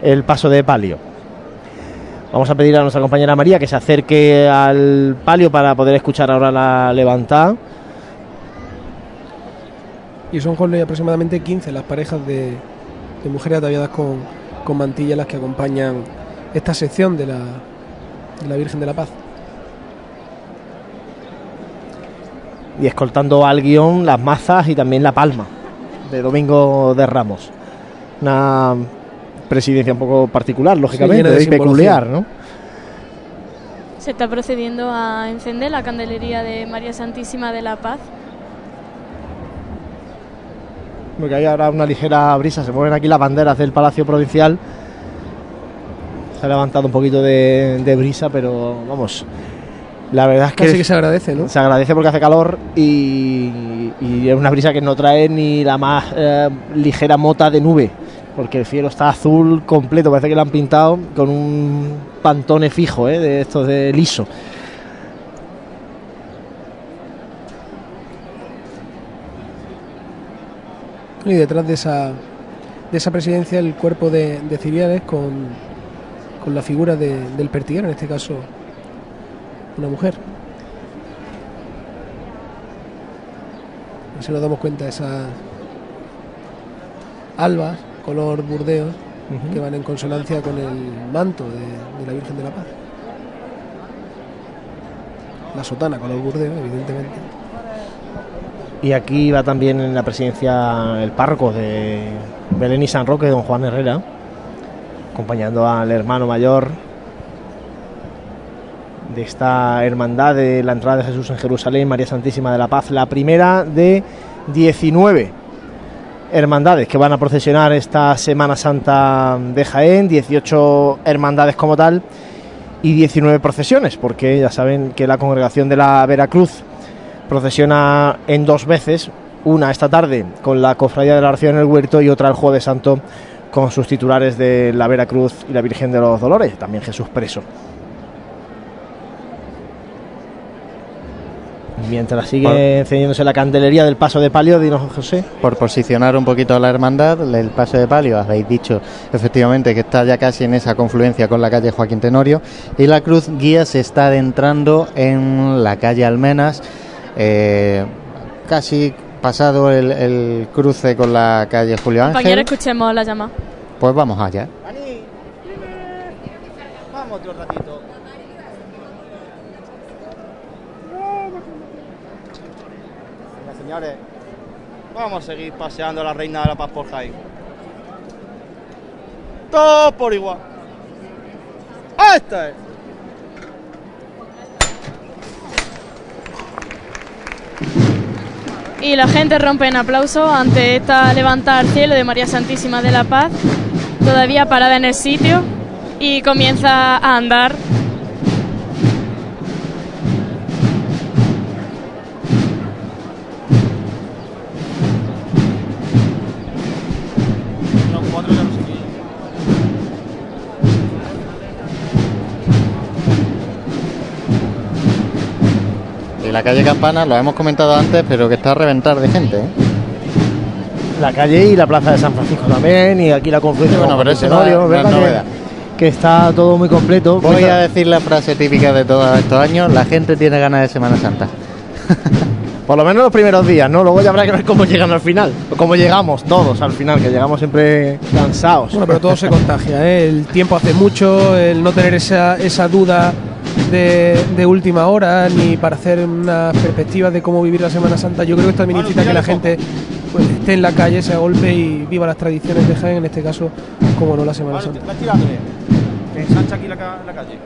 el paso de palio. Vamos a pedir a nuestra compañera María que se acerque al palio para poder escuchar ahora la levantada. Y son Jorge, aproximadamente 15 las parejas de, de mujeres ataviadas con, con mantillas las que acompañan esta sección de la, de la Virgen de la Paz. y escoltando al guion las mazas y también la palma de Domingo de Ramos. Una presidencia un poco particular, lógicamente, y peculiar, ¿no? Se está procediendo a encender la candelería de María Santísima de la Paz. Porque hay ahora una ligera brisa, se mueven aquí las banderas del Palacio Provincial. Se ha levantado un poquito de, de brisa, pero vamos, La verdad es que, Casi que se agradece, ¿no? se agradece porque hace calor y, y es una brisa que no trae ni la más eh, ligera mota de nube, porque el cielo está azul completo, parece que lo han pintado con un pantone fijo, ¿eh? de estos de liso. Y detrás de esa, de esa presidencia el cuerpo de, de Civiales con, con la figura de- del pertiguero, en este caso una mujer. Si nos damos cuenta esas albas, color burdeos, que van en consonancia con el manto de, de la Virgen de la Paz. La sotana, color burdeo, evidentemente. Y aquí va también en la presidencia el párroco de Belén y San Roque, don Juan Herrera, acompañando al hermano mayor de esta hermandad de la entrada de Jesús en Jerusalén, María Santísima de la Paz, la primera de 19 hermandades que van a procesionar esta Semana Santa de Jaén, 18 hermandades como tal y 19 procesiones, porque ya saben que la congregación de la Veracruz procesiona en dos veces, una esta tarde con la Cofradía de la Oración en el Huerto y otra el Jueves Santo con sus titulares de la Veracruz y la Virgen de los Dolores, también Jesús preso. Mientras sigue Por- encendiéndose la candelería del paso de palio, dinos José. Por posicionar un poquito a la hermandad, el paso de palio, habéis dicho efectivamente que está ya casi en esa confluencia con la calle Joaquín Tenorio y la cruz guía se está adentrando en la calle Almenas, eh, casi pasado el, el cruce con la calle Julio Compañero, Ángel. escuchemos la llamada. Pues vamos allá. Vamos otro ratito. Señores, vamos a seguir paseando la reina de la paz por Jaén. Todos por igual. ¡Este es! Y la gente rompe en aplauso ante esta levantada al cielo de María Santísima de la Paz, todavía parada en el sitio, y comienza a andar. Y la calle Campana, lo hemos comentado antes, pero que está a reventar de gente. ¿eh? La calle y la plaza de San Francisco también, y aquí la confluencia Bueno, con pero eso Tenorio, no es- no es ¿verdad que- novedad. Que, está todo muy completo. Voy Pues, a decir la frase típica de todos estos años, la gente tiene ganas de Semana Santa. Por lo menos los primeros días, ¿no? Luego ya habrá que ver cómo llegan al final. O cómo llegamos todos al final, que llegamos siempre cansados. Bueno, pero todo se contagia, ¿eh? El tiempo hace mucho, el no tener esa, esa duda de, de última hora, ni para hacer unas perspectivas de cómo vivir la Semana Santa. Yo creo que esto también incita a que la gente pues, esté en la calle, se golpe y viva las tradiciones de Jaén, en este caso, como no la Semana Santa. aquí la, la calle.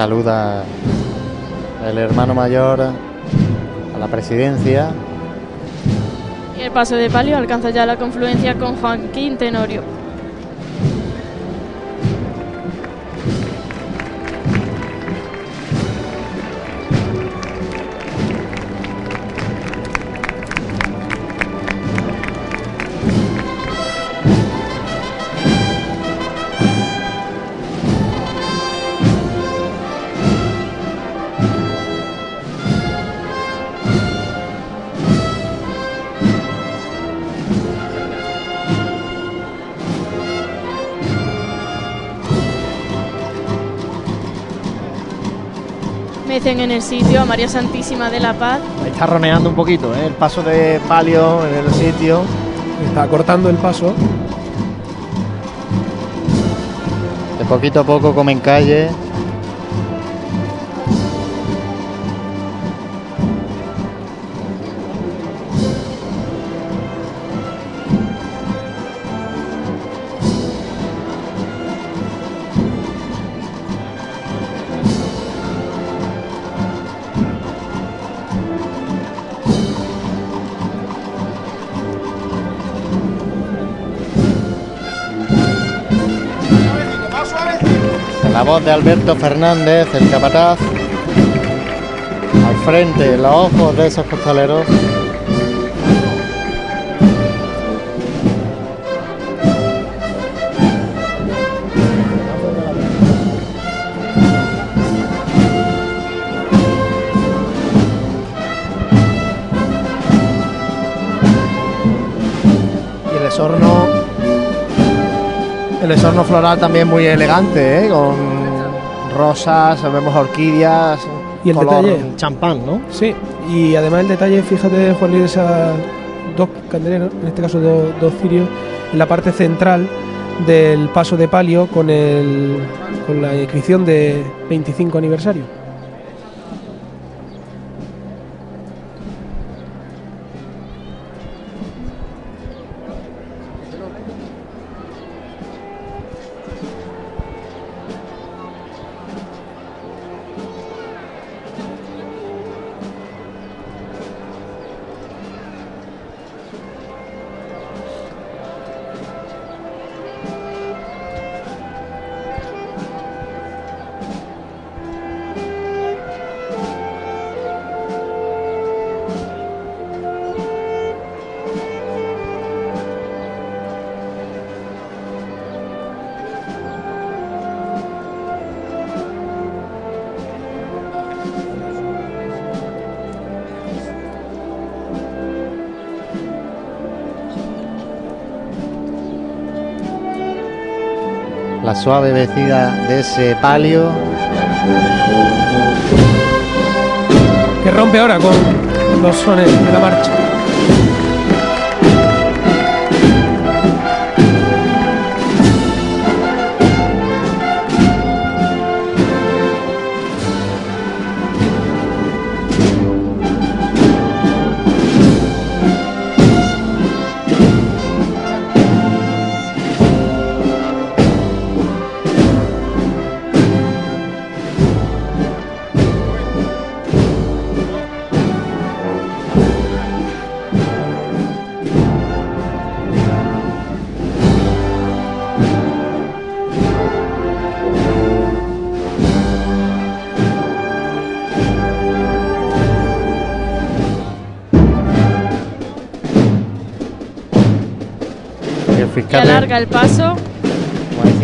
Saluda el hermano mayor a la presidencia. Y el paso de palio alcanza ya la confluencia con Joaquín Tenorio. En el sitio a María Santísima de la Paz. Ahí está roneando un poquito, ¿eh? El paso de palio en el sitio. Está cortando el paso. De poquito a poco comen calle. Alberto Fernández, el capataz. Al frente, los ojos de esos costaleros. Y el esorno. El esorno floral también muy elegante, ¿eh? con rosas, vemos orquídeas, Y el color detalle. champán, ¿no? Sí, y además el detalle, fíjate, Juan Luis, esas dos candeleros, en este caso dos, dos cirios, en la parte central del paso de palio con, el, con la inscripción de 25 aniversario. Suave vestida de ese palio. Que rompe ahora con los sones de la marcha.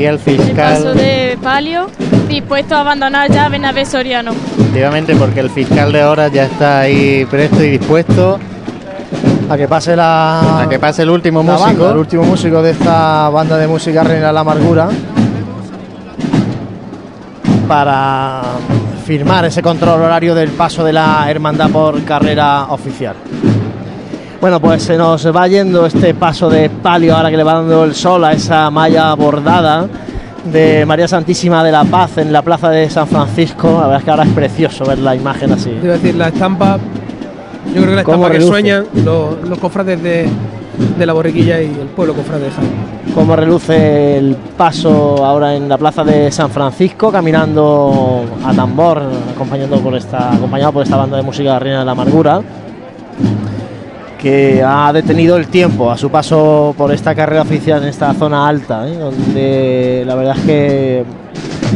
El paso fiscal, de palio, dispuesto a abandonar ya Benavés Soriano. efectivamente, porque el fiscal de ahora ya está ahí presto y dispuesto A que pase la. a que pase el último músico. banda, el último músico de esta banda de música Reina la Amargura. Para firmar ese control horario del paso de la hermandad por carrera oficial. Bueno, pues se nos va yendo este paso de palio ahora que le va dando el sol a esa malla bordada de María Santísima de la Paz en la plaza de San Francisco. La verdad es que ahora es precioso ver la imagen así. A decir, la estampa, yo creo que la ¿Cómo estampa que reluce? sueñan los, los cofrades de, de la borriquilla y el pueblo cofrade de Jaén. cómo reluce el paso ahora en la plaza de San Francisco, caminando a tambor, acompañando por esta, acompañado por esta banda de música Reina de la Amargura, que ha detenido el tiempo a su paso por esta carrera oficial en esta zona alta, ¿eh? donde la verdad es que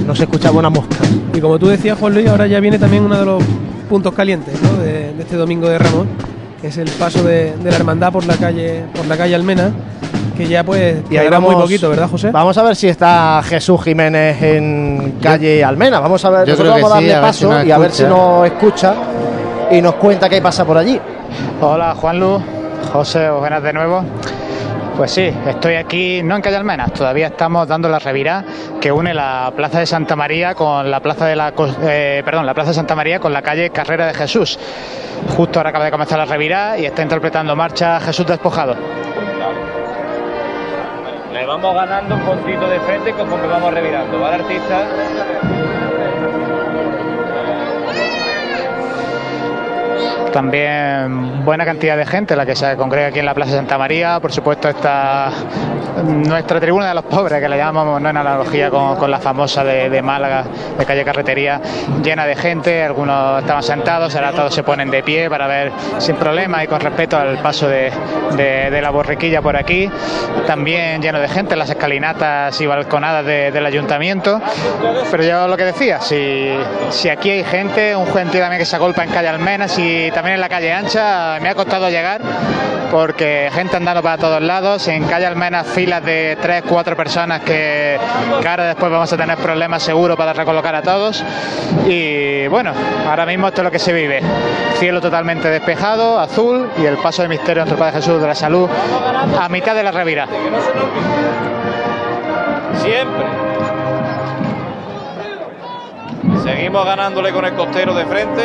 no se escucha buena mosca. Y como tú decías, Juan Luis, ahora ya viene también uno de los puntos calientes ¿no? de, de este domingo de Ramos, que es el paso de, de la hermandad por la calle, por la calle Almena, que ya pues Y ahí muy poquito, ¿verdad, José? Vamos a ver si está Jesús Jiménez en calle Almena. Vamos a ver, Yo nosotros creo que vamos a sí, darle a ver si paso y a ver si nos escucha y nos cuenta qué pasa por allí. Hola Juanlu, José, buenas de nuevo. Pues sí, estoy aquí, no en Calle Almenas, todavía estamos dando la revirá que une la Plaza de Santa María con la Plaza de la eh, perdón, la Plaza de Santa María con la calle Carrera de Jesús. Justo ahora acaba de comenzar la revirá y está interpretando marcha Jesús despojado. Le vamos ganando un puntito de frente conforme vamos revirando, ¿vale, artista? También buena cantidad de gente la que se congrega aquí en la Plaza Santa María, por supuesto está nuestra tribuna de los pobres, que la llamamos no en analogía con, la famosa de, Málaga, de calle Carretería, llena de gente, algunos estaban sentados, ahora todos se ponen de pie para ver sin problema y con respeto al paso de, la borriquilla por aquí, también lleno de gente, las escalinatas y balconadas del ayuntamiento, pero yo lo que decía, si, si aquí hay gente, un gente también que se agolpa en calle Almenas y también en la calle Ancha, me ha costado llegar porque gente andando para todos lados, en calle Almenas filas de 3, 4 personas que, ahora después vamos a tener problemas seguros para recolocar a todos y bueno, ahora mismo esto es lo que se vive, cielo totalmente despejado, azul y el paso de misterio nuestro Padre Jesús de la Salud a mitad de la revira. Siempre. Seguimos ganándole con el costero de frente.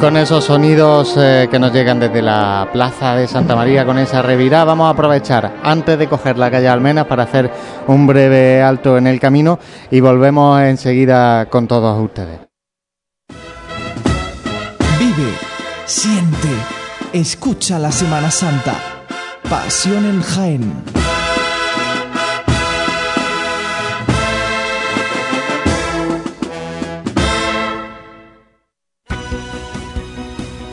Con esos sonidos eh, que nos llegan desde la plaza de Santa María, con esa revirada, vamos a aprovechar antes de coger la calle Almenas para hacer un breve alto en el camino y volvemos enseguida con todos ustedes. Vive, siente, escucha la Semana Santa. Pasión en Jaén.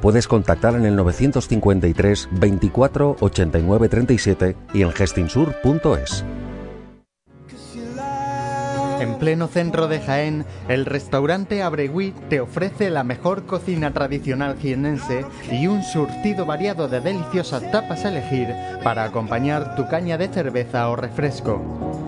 Puedes contactar en el 953 24 89 37 y en gestinsur.es. En pleno centro de Jaén, el restaurante Abregui te ofrece la mejor cocina tradicional jienense y un surtido variado de deliciosas tapas a elegir para acompañar tu caña de cerveza o refresco.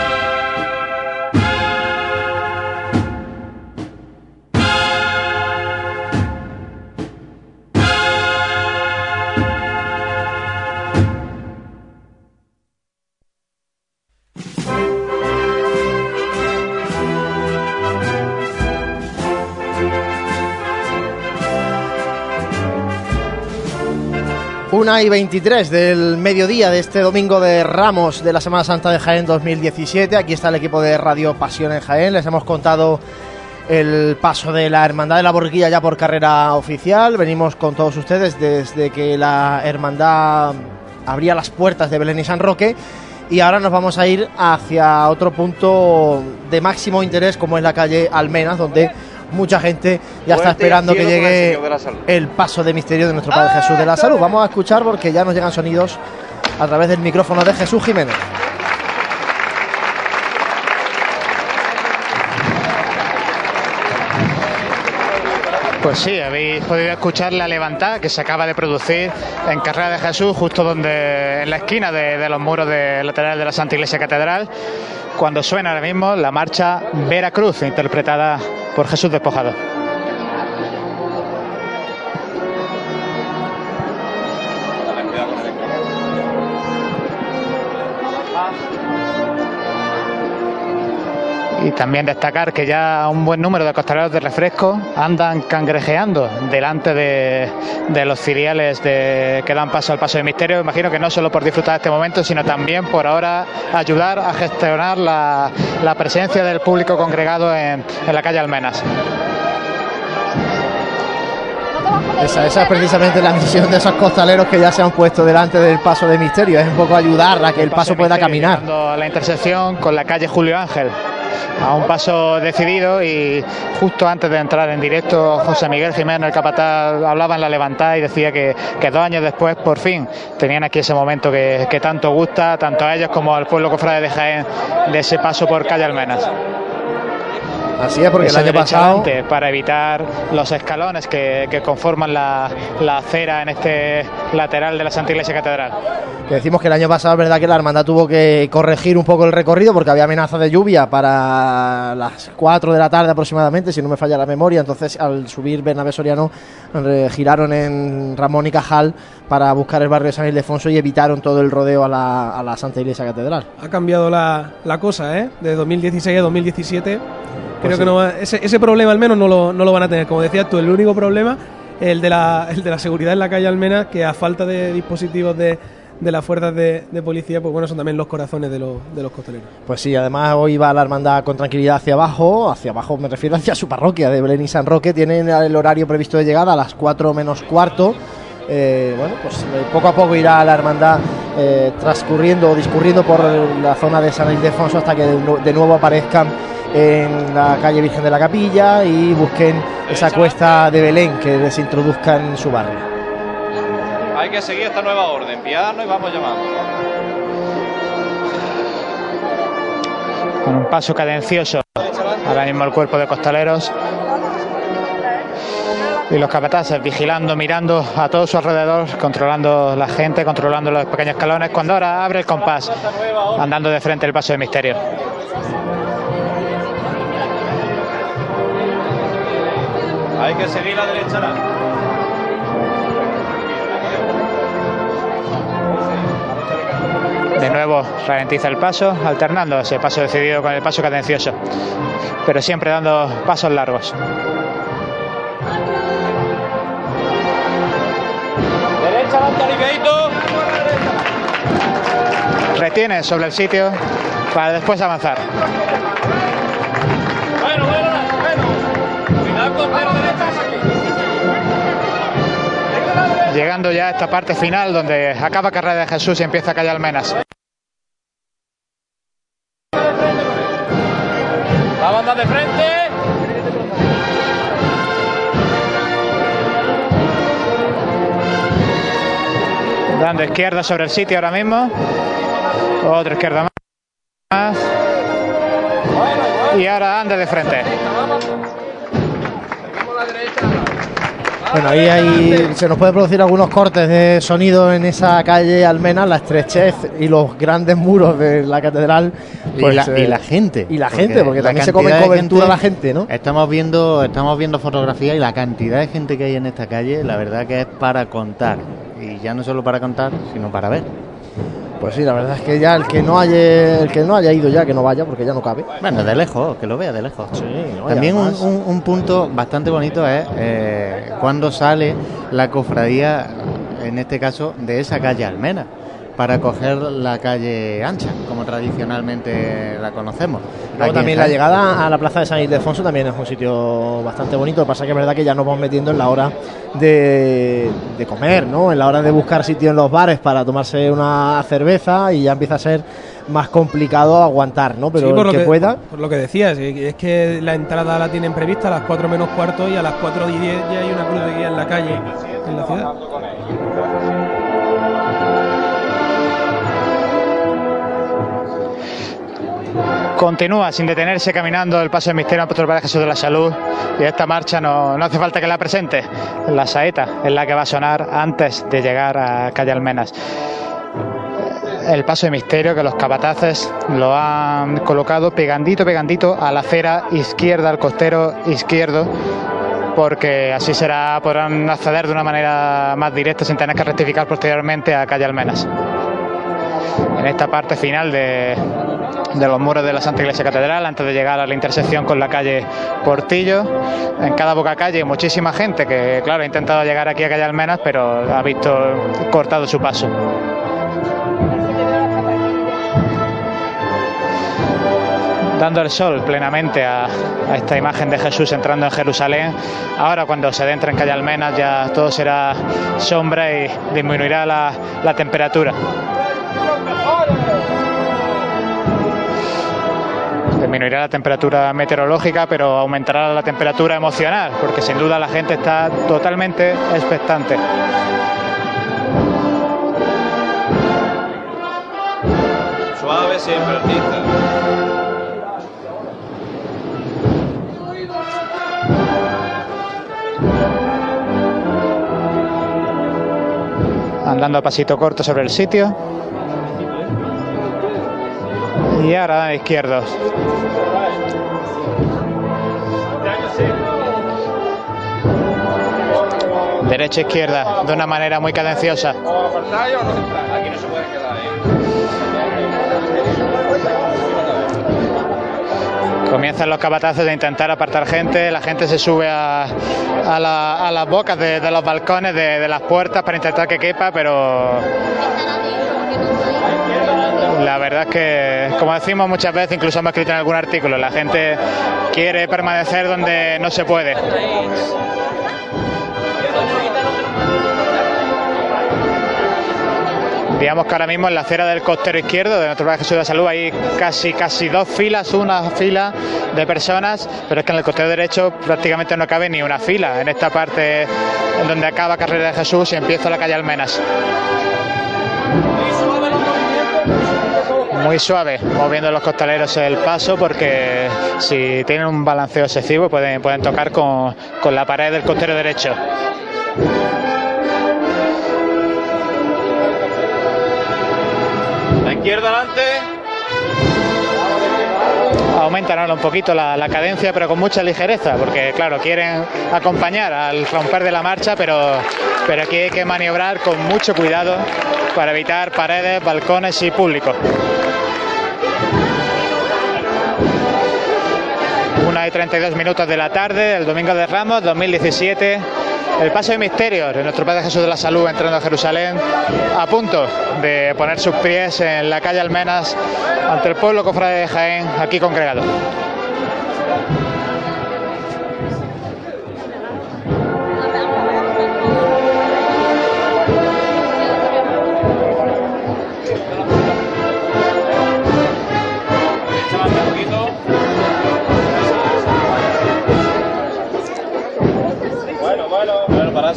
Una y 23 del mediodía de este domingo de Ramos de la Semana Santa de Jaén 2017. Aquí está el equipo de Radio Pasión en Jaén. Les hemos contado el paso de la Hermandad de la Borriquilla ya por carrera oficial. Venimos con todos ustedes desde que la Hermandad abría las puertas de Belén y San Roque. Y ahora nos vamos a ir hacia otro punto de máximo interés, como es la calle Almenas, donde mucha gente ya está esperando que llegue el paso de misterio de nuestro Padre Jesús de la Salud. Vamos a escuchar porque ya nos llegan sonidos a través del micrófono de Jesús Jiménez. Pues sí, habéis podido escuchar la levantada que se acaba de producir en Carrera de Jesús, justo donde en la esquina de, de los muros de lateral de la Santa Iglesia Catedral, cuando suena ahora mismo la marcha Veracruz, interpretada por Jesús Despojado. Y también destacar que ya un buen número de costaleros de refresco andan cangrejeando delante de, de los ciriales de, que dan paso al paso de misterio. Imagino que no solo por disfrutar de este momento, sino también por ahora ayudar a gestionar la, la presencia del público congregado en, en la calle Almenas. Esa, esa, es precisamente la misión de esos costaleros que ya se han puesto delante del paso de misterio, es un poco ayudar a que el, el paso, paso pueda caminar. La intersección con la calle Julio Ángel a un paso decidido y justo antes de entrar en directo José Miguel Jiménez, el capataz, hablaba en la levantada y decía que, que dos años después por fin tenían aquí ese momento que, que tanto gusta, tanto a ellos como al pueblo cofrade de Jaén, de ese paso por calle Almenas. Así es, porque el año pasado. Para evitar los escalones que, que conforman la, la, acera en este lateral de la Santa Iglesia Catedral. Que decimos que el año pasado es verdad que la hermandad tuvo que corregir un poco el recorrido porque había amenaza de lluvia para las 4 de la tarde aproximadamente, si no me falla la memoria. Entonces, al subir Bernabé Soriano, giraron en Ramón y Cajal para buscar el barrio de San Ildefonso y evitaron todo el rodeo a la, a la Santa Iglesia Catedral. Ha cambiado la, la cosa, ¿eh? De 2016 a 2017 Creo Pues que no va- ese, ese problema al menos no lo, no lo van a tener. Como decías tú, el único problema el de la, el de la seguridad en la calle Almena, que a falta de dispositivos de, de las fuerzas de, de policía, pues bueno, son también los corazones de los, de los costaleros. Pues sí, además hoy va la hermandad con tranquilidad hacia abajo, hacia abajo me refiero hacia su parroquia de Belén y San Roque, tienen el horario previsto de llegada a las 4 menos cuarto. Eh, bueno, pues eh, poco a poco irá la hermandad eh, transcurriendo o discurriendo por la zona de San Ildefonso hasta que de, nu- de nuevo aparezcan en la calle Virgen de la Capilla y busquen esa cuesta de Belén que les introduzca en su barrio. Hay que seguir esta nueva orden, piano y vamos llamando. Con un paso cadencioso. Ahora mismo el cuerpo de costaleros. Y los capataces vigilando, mirando a todo su alrededor, controlando la gente, controlando los pequeños escalones. Cuando ahora abre el compás, andando de frente el paso de misterio. Hay que seguir la derecha. De nuevo ralentiza el paso, alternando ese paso decidido con el paso cadencioso, pero siempre dando pasos largos. Retiene sobre el sitio para después avanzar. Bueno, bueno, bueno. Con aquí. Llegando ya a esta parte final donde acaba carrera de Jesús y empieza calle Almenas. La banda de frente. Dando izquierda sobre el sitio ahora mismo. Otra izquierda más. Y ahora anda de frente. Bueno, ahí hay- se nos puede producir algunos cortes de sonido en esa calle Almena, la estrechez y los grandes muros de la catedral. y, pues, la, eh, y la gente. Y la gente, porque la también se come cobertura la gente, ¿no? Estamos viendo, estamos viendo fotografías y la cantidad de gente que hay en esta calle, la verdad que es para contar. Y ya no solo para contar, sino para ver. Pues sí, la verdad es que ya el que no haya, el que no haya ido ya, que no vaya, porque ya no cabe. Bueno, de lejos, que lo vea de lejos. ¿no? También un punto bastante bonito es eh, cuando sale la cofradía, en este caso, de esa calle Almena, para coger la calle ancha, como tradicionalmente la conocemos. Luego también la llegada a la plaza de San Ildefonso también es un sitio bastante bonito. Lo que pasa que es verdad que ya nos vamos metiendo en la hora de, de comer, ¿no? En la hora de buscar sitio en los bares para tomarse una cerveza y ya empieza a ser más complicado aguantar, ¿no? Pero Sí, por el lo que, que, pueda. Por lo que decías, es que la entrada la tienen prevista a las 4 menos cuarto y a las 4 y 10 ya hay una cruz de guía en la calle, en la ciudad. Continúa sin detenerse caminando el paso del misterio apóstol Padre Jesús de la Salud y esta marcha no, no hace falta que la presente. La saeta es la que va a sonar antes de llegar a calle Almenas. El paso de misterio que los capataces lo han colocado pegandito, pegandito a la acera izquierda, al costero izquierdo, porque así será podrán acceder de una manera más directa sin tener que rectificar posteriormente a calle Almenas. En esta parte final de, los muros de la Santa Iglesia Catedral antes de llegar a la intersección con la calle Portillo. En cada boca calle muchísima gente que, claro, ha intentado llegar aquí a calle Almenas, pero ha visto cortado su paso. Dando el sol plenamente a, esta imagen de Jesús entrando en Jerusalén. Ahora cuando se adentra en calle Almenas ya todo será sombra y disminuirá la temperatura. Disminuirá la temperatura meteorológica, pero aumentará la temperatura emocional, porque sin duda la gente está totalmente expectante. Suave siempre, artista. Andando a pasito corto sobre el sitio. Y ahora izquierdos. Derecha izquierda, de una manera muy cadenciosa. Comienzan los cabatazos de intentar apartar gente, la gente se sube a, a la- a las bocas de, de los balcones, de, de las puertas para intentar que quepa, pero la verdad es que, como decimos muchas veces, incluso hemos escrito en algún artículo, la gente quiere permanecer donde no se puede. Digamos que ahora mismo en la acera del costero izquierdo de nuestro Padre Jesús de Salud hay casi casi dos filas, una fila de personas, pero es que en el costero derecho prácticamente no cabe ni una fila en esta parte en donde acaba Carrera de Jesús y empieza la calle Almenas. Muy suave, moviendo los costaleros el paso porque si tienen un balanceo excesivo pueden, pueden tocar con, con la pared del costero derecho. La izquierda adelante. aumentan ahora un poquito la, la cadencia, pero con mucha ligereza, porque claro, quieren acompañar al romper de la marcha, pero, pero aquí hay que maniobrar con mucho cuidado para evitar paredes, balcones y público. Una y 32 minutos de la tarde, el domingo de Ramos 2017, el paso de misterios de nuestro Padre Jesús de la Salud entrando a Jerusalén, a punto de poner sus pies en la calle Almenas ante el pueblo cofrade de Jaén, aquí congregado.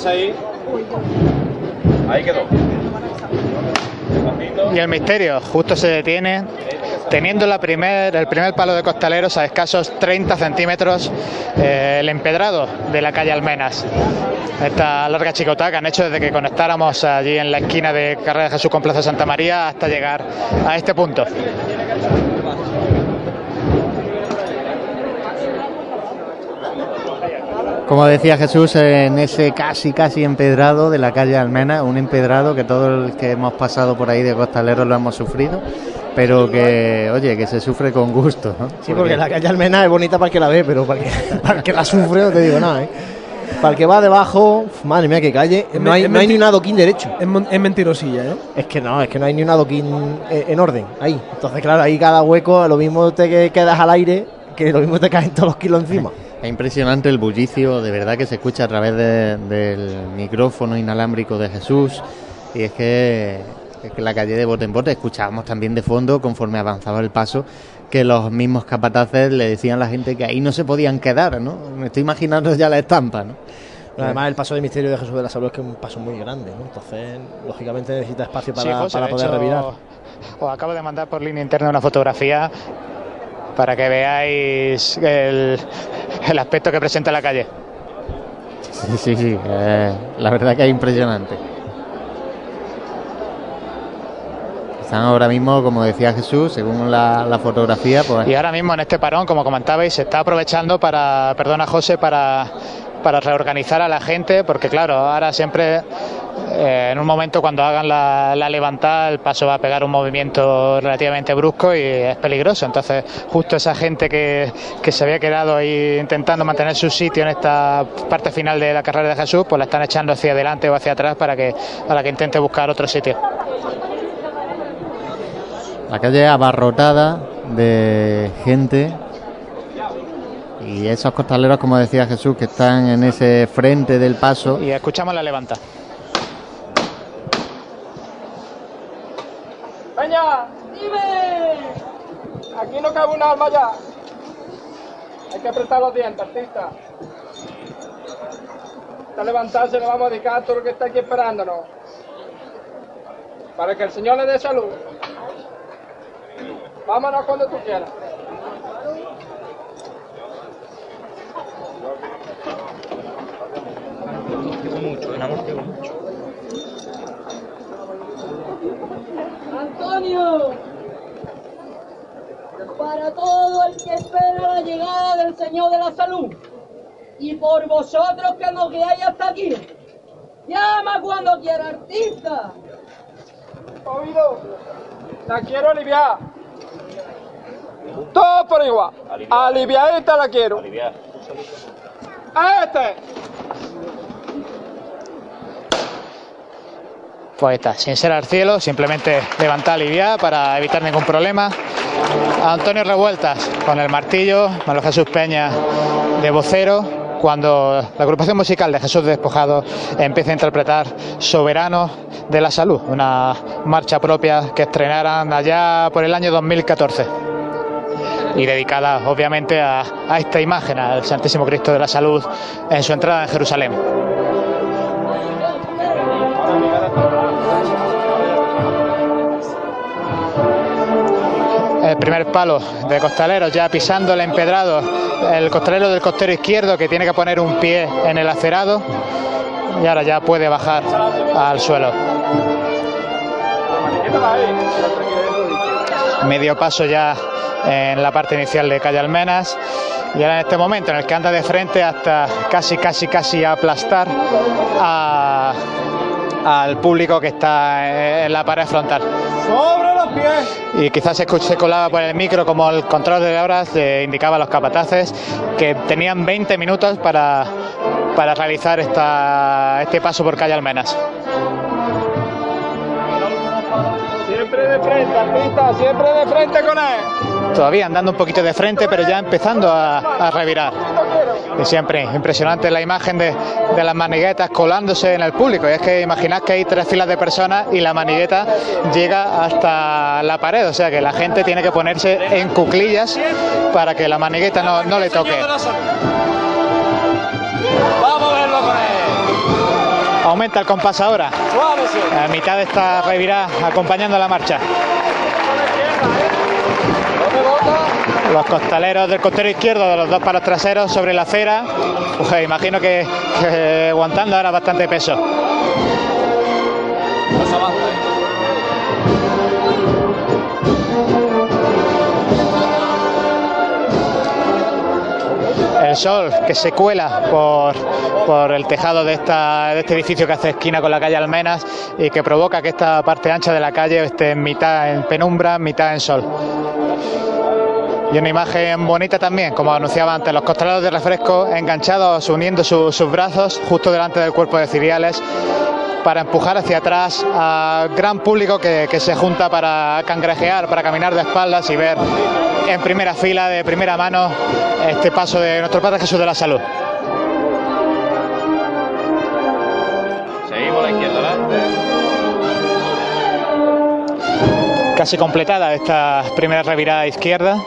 Ahí. Quedó. Y el misterio justo se detiene teniendo la primer, el primer palo de costaleros a escasos 30 centímetros eh, el empedrado de la calle Almenas. Esta larga chicota que han hecho desde que conectáramos allí en la esquina de Carrera de Jesús con Plaza Santa María hasta llegar a este punto. Como decía Jesús, en ese casi, casi empedrado de la calle Almena, un empedrado que todos los que hemos pasado por ahí de costaleros lo hemos sufrido, pero que, oye, que se sufre con gusto. ¿no? Sí, porque la calle Almena es bonita para el que la ve, pero para el que, para el que la sufre no te digo nada, ¿eh? Para el que va debajo, madre mía, que calle. No hay, no ni un adoquín derecho. Es, es mentirosilla, ¿eh? Es que no, es que no hay ni un adoquín eh, en orden ahí. Entonces, claro, ahí cada hueco, lo mismo te que- quedas al aire, que lo mismo te caen todos los kilos encima. Es impresionante el bullicio, de verdad que se escucha a través de- del micrófono inalámbrico de Jesús. Y es que, es que la calle de bote en bote escuchábamos también de fondo, conforme avanzaba el paso, que los mismos capataces le decían a la gente que ahí no se podían quedar, ¿no? Me estoy imaginando ya la estampa, ¿no? Pero además, el paso de misterio de Jesús de la Salud es que es un paso muy grande, ¿no? Entonces, lógicamente necesita espacio para, Sí, José, para de poder hecho, revirar. Os acabo de mandar por línea interna una fotografía para que veáis el, el aspecto que presenta la calle. Sí, sí, sí. eh, la verdad que es impresionante. Están ahora mismo, como decía Jesús, según la, la fotografía, pues Y ahora mismo en este parón, como comentabais, se está aprovechando para, perdona José, para, para reorganizar a la gente, porque claro, ahora siempre eh, en un momento cuando hagan la, levantada el paso va a pegar un movimiento relativamente brusco y es peligroso. Entonces, justo esa gente que, que se había quedado ahí intentando mantener su sitio en esta parte final de la carrera de Jesús, pues la están echando hacia adelante o hacia atrás para que, para que intente buscar otro sitio. la calle abarrotada de gente. Y esos costaleros, como decía Jesús, que están en ese frente del paso. Y escuchamos la levanta. Peña, dime. Aquí no cabe un alma ya. Hay que apretar los dientes, artista. Está levantarse, le vamos a dedicar a todo lo que está aquí esperándonos. Para que el Señor le dé salud. Vámonos cuando tú quieras. Antonio, para todo el que espera la llegada del Señor de la Salud y por vosotros que nos guiáis hasta aquí, llama cuando quiera, artista. Oído, la quiero aliviar. Todo por igual. Aliviadita la quiero. A este. Sin ser al cielo, simplemente levantar aliviar para evitar ningún problema. Antonio Revueltas con el martillo, Manuel Jesús Peña de vocero, cuando la agrupación musical de Jesús Despojado empieza a interpretar Soberano de la Salud, una marcha propia que estrenaran allá por el año 2014 y dedicada obviamente a, a esta imagen, al Santísimo Cristo de la Salud en su entrada en Jerusalén. El primer palo de costaleros ya pisando el empedrado, el costalero del costero izquierdo que tiene que poner un pie en el acerado y ahora ya puede bajar al suelo. Medio paso ya en la parte inicial de Calle Almenas y ahora en este momento en el que anda de frente hasta casi, casi, casi aplastar al público que está en la pared frontal. Y quizás se, colaba por el micro como el control de horas le indicaba a los capataces que tenían 20 minutos para para realizar esta, este paso por calle Almenas. De frente, artista, siempre de frente con él. Todavía andando un poquito de frente, pero ya empezando a, a revirar. Y siempre impresionante la imagen de, de las maniguetas colándose en el público. Y es que imaginad que hay tres filas de personas y la manigueta llega hasta la pared. O sea que la gente tiene que ponerse en cuclillas para que la manigueta no, no le toque. Vamos a verlo con él. Aumenta el compás ahora. A mitad de esta acompañando la marcha. Los costaleros del costero izquierdo de los dos palos traseros sobre la acera. Imagino que aguantando ahora bastante peso. El sol que se cuela por, por el tejado de, esta, de este edificio que hace esquina con la calle Almenas y que provoca que esta parte ancha de la calle esté en mitad en penumbra, mitad en sol. Y una imagen bonita también, como anunciaba antes, los costaleros de refresco enganchados, uniendo su- sus brazos justo delante del cuerpo de ciriales para empujar hacia atrás al gran público que, que se junta para cangrejear, para caminar de espaldas y ver en primera fila, de primera mano, este paso de nuestro Padre Jesús de la Salud. Seguimos a la izquierda, ¿verdad? Casi completada esta primera revirada izquierda.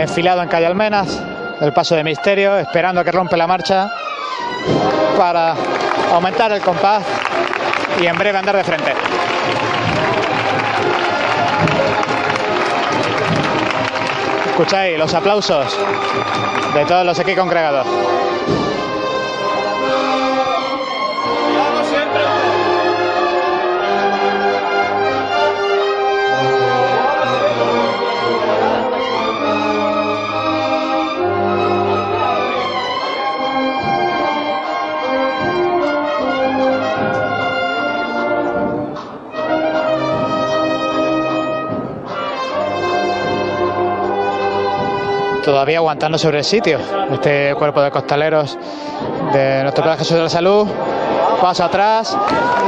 Enfilado en calle Almenas, el paso de misterio, esperando que rompe la marcha para aumentar el compás y en breve andar de frente. Escucháis los aplausos de todos los aquí congregados. Todavía aguantando sobre el sitio. Este cuerpo de costaleros de nuestro Padre Jesús de la Salud. Paso atrás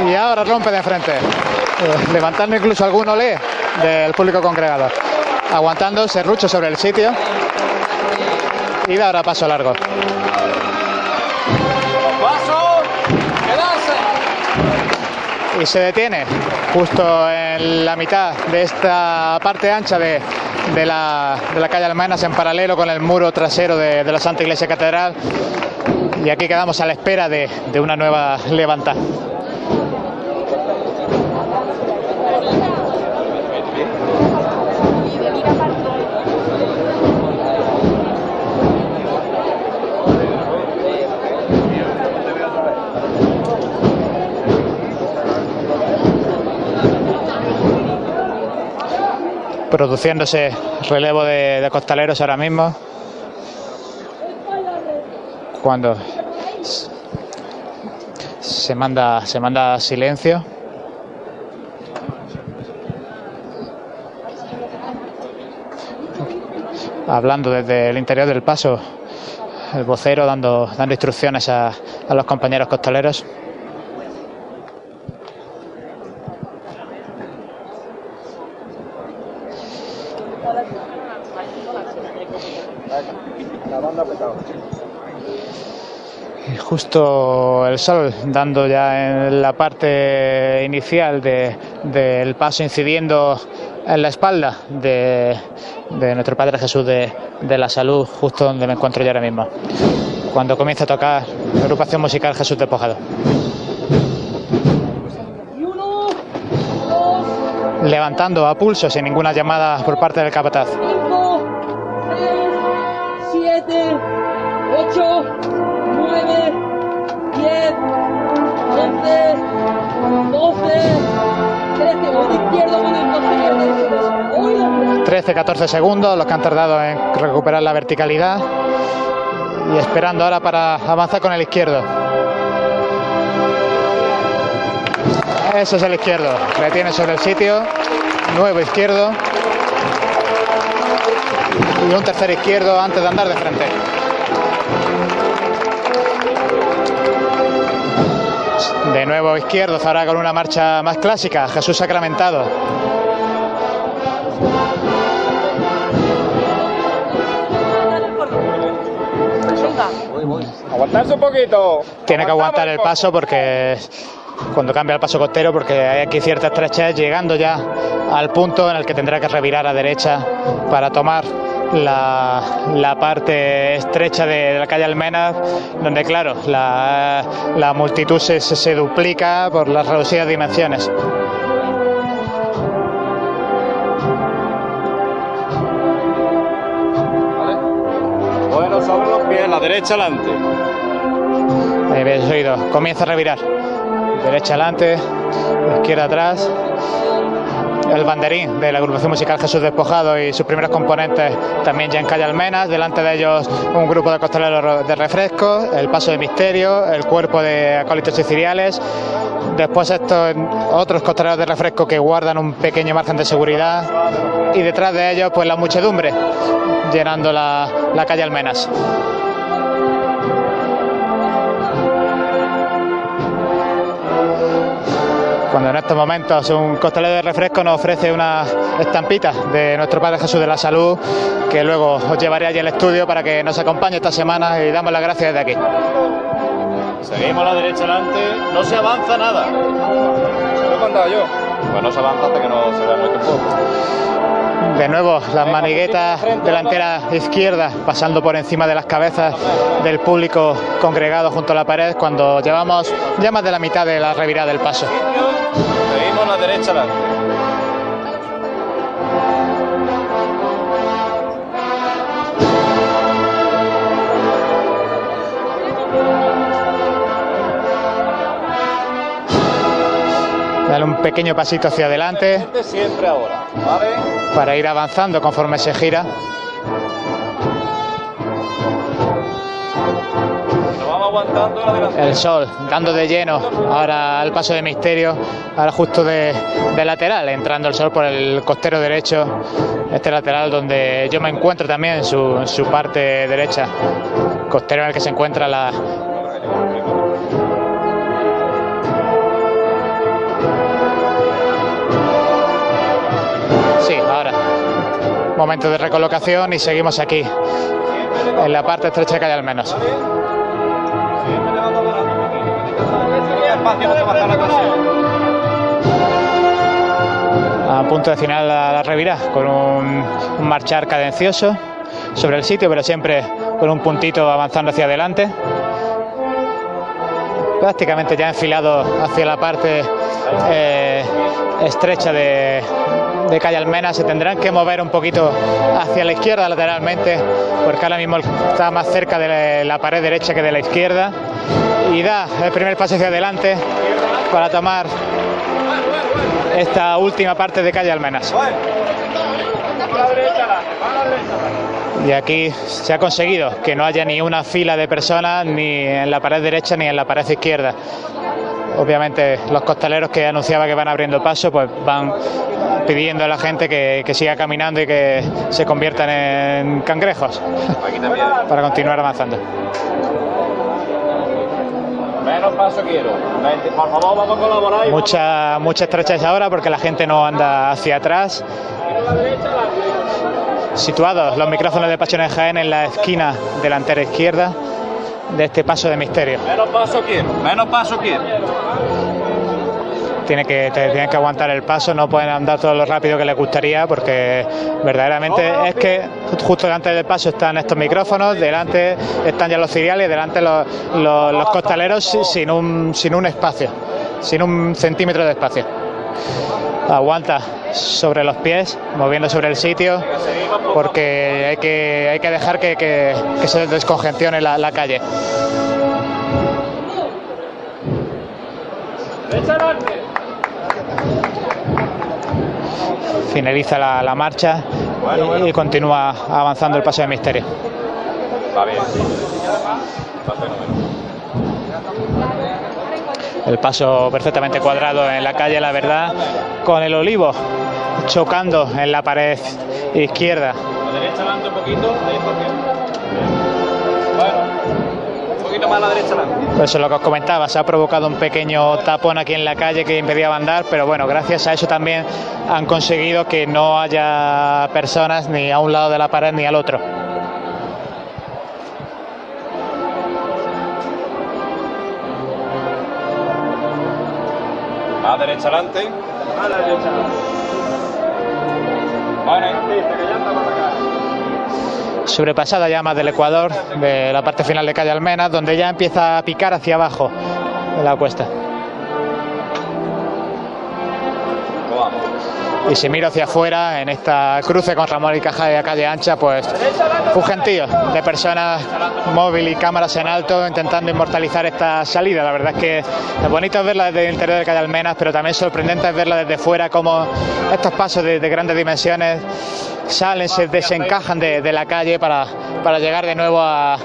y ahora rompe de frente. Eh, Levantando incluso algún olé del público congregado. Aguantando serrucho sobre el sitio. Y da ahora paso largo. Paso. Y se detiene justo en la mitad de esta parte ancha de, de la, de la calle Almenas en paralelo con el muro trasero de, de la Santa Iglesia Catedral y aquí quedamos a la espera de, de una nueva levanta. Produciéndose relevo de, costaleros ahora mismo. Cuando se manda, se manda silencio. Hablando desde el interior del paso, el vocero dando, dando instrucciones a los compañeros costaleros. Y justo el sol dando ya en la parte inicial de- del paso incidiendo en la espalda de, de nuestro Padre Jesús de, de la Salud, justo donde me encuentro yo ahora mismo, cuando comienza a tocar la agrupación musical Jesús Despojado. Levantando a pulso sin ninguna llamada por parte del capataz. 7, 8, 9, 10, 11, 12, 13, voy de izquierdo, voy de izquierdo, voy de 13-14 segundos los que han tardado en recuperar la verticalidad y esperando ahora para avanzar con el izquierdo. Ese es el izquierdo, retiene sobre el sitio, nuevo izquierdo y un tercer izquierdo antes de andar de frente. De nuevo izquierdo, ahora con una marcha más clásica, Jesús Sacramentado. Aguantarse un poquito. Tiene que aguantar el paso porque cuando cambia el paso costero porque hay aquí cierta estrechez llegando ya al punto en el que tendrá que revirar a derecha para tomar la, la parte estrecha de, la calle Almenas, donde claro, la, la multitud se, se, duplica por las reducidas dimensiones. Bueno, sobre los pies, la derecha adelante. Ahí habéis oído, comienza a revirar. Derecha adelante, izquierda atrás. El banderín de la agrupación musical Jesús Despojado y sus primeros componentes también ya en calle Almenas. Delante de ellos un grupo de costaleros de refresco, el paso de misterio, el cuerpo de acólitos siciliales. Después estos otros costaleros de refresco que guardan un pequeño margen de seguridad. Y detrás de ellos, pues la muchedumbre llenando la, la calle Almenas. Cuando en estos momentos un costalero de refresco nos ofrece una estampita de nuestro Padre Jesús de la Salud, que luego os llevaré allí al estudio para que nos acompañe esta semana y damos las gracias desde aquí. Seguimos a la derecha adelante, no se avanza nada. Se lo he contado yo. Pues no se avanza hasta que no se vea muy poco. De nuevo, las maniguetas delantera izquierda pasando por encima de las cabezas del público congregado junto a la pared cuando llevamos ya más de la mitad de la revirada del paso. Seguimos la derecha. Dale un pequeño pasito hacia adelante Siempre ahora, para ir avanzando conforme se gira. El sol dando de lleno ahora al paso de misterio, ahora justo de, lateral, entrando el sol por el costero derecho, este lateral donde yo me encuentro también su, su parte derecha, costero en el que se encuentra la, Momento de recolocación y seguimos aquí, en la parte estrecha de calle al menos. A punto de final la, la revira con un marchar cadencioso sobre el sitio, pero siempre con un puntito avanzando hacia adelante. Prácticamente ya enfilado hacia la parte eh, estrecha de, de calle Almena. Se tendrán que mover un poquito hacia la izquierda lateralmente, porque ahora mismo está más cerca de la pared derecha que de la izquierda. Y da el primer paso hacia adelante para tomar esta última parte de calle Almenas. Y aquí se ha conseguido que no haya ni una fila de personas ni en la pared derecha ni en la pared izquierda. Obviamente los costaleros que anunciaba que van abriendo paso pues van pidiendo a la gente que, que siga caminando y que se conviertan en cangrejos para continuar avanzando. Menos paso quiero. Por favor, vamos a colaborar. y Mucha, mucha estrechez ahora porque la gente no anda hacia atrás. Situados los micrófonos de Pasiones de Jaén en la esquina delantera izquierda de este paso de misterio. Menos paso quiero. Menos paso quiero. Tiene que, te- tienen que aguantar el paso, no pueden andar todo lo rápido que les gustaría porque verdaderamente es que justo delante del paso están estos micrófonos, delante están ya los ciriales, delante los, los- los costaleros si- sin un, sin un espacio, sin un centímetro de espacio. Aguanta sobre los pies, moviendo sobre el sitio, porque hay que, hay que dejar que, que- se descongestione la, calle. Finaliza la, marcha y, continúa avanzando el paso de misterio. El paso perfectamente cuadrado en la calle La Verdad, con el olivo chocando en la pared izquierda. La derecha adelante un poquito. Ahí. Bueno. Un poquito más a derecha. Pues eso es lo que os comentaba, se ha provocado un pequeño tapón aquí en la calle que impedía andar, pero bueno, gracias a eso también han conseguido que no haya personas ni a un lado de la pared ni al otro. Derecha adelante. A la derecha acá. Sobrepasada ya más del Ecuador, de la parte final de calle Almenas, donde ya empieza a picar hacia abajo de la cuesta. Y si miro hacia afuera, en esta cruce con Ramón y Caja de la calle ancha, pues un gentío de personas móvil y cámaras en alto intentando inmortalizar esta salida. La verdad es que es bonito verla desde el interior de calle Almenas, pero también sorprendente es verla desde fuera, como estos pasos de, de grandes dimensiones salen, se desencajan de, la calle para, para llegar de nuevo a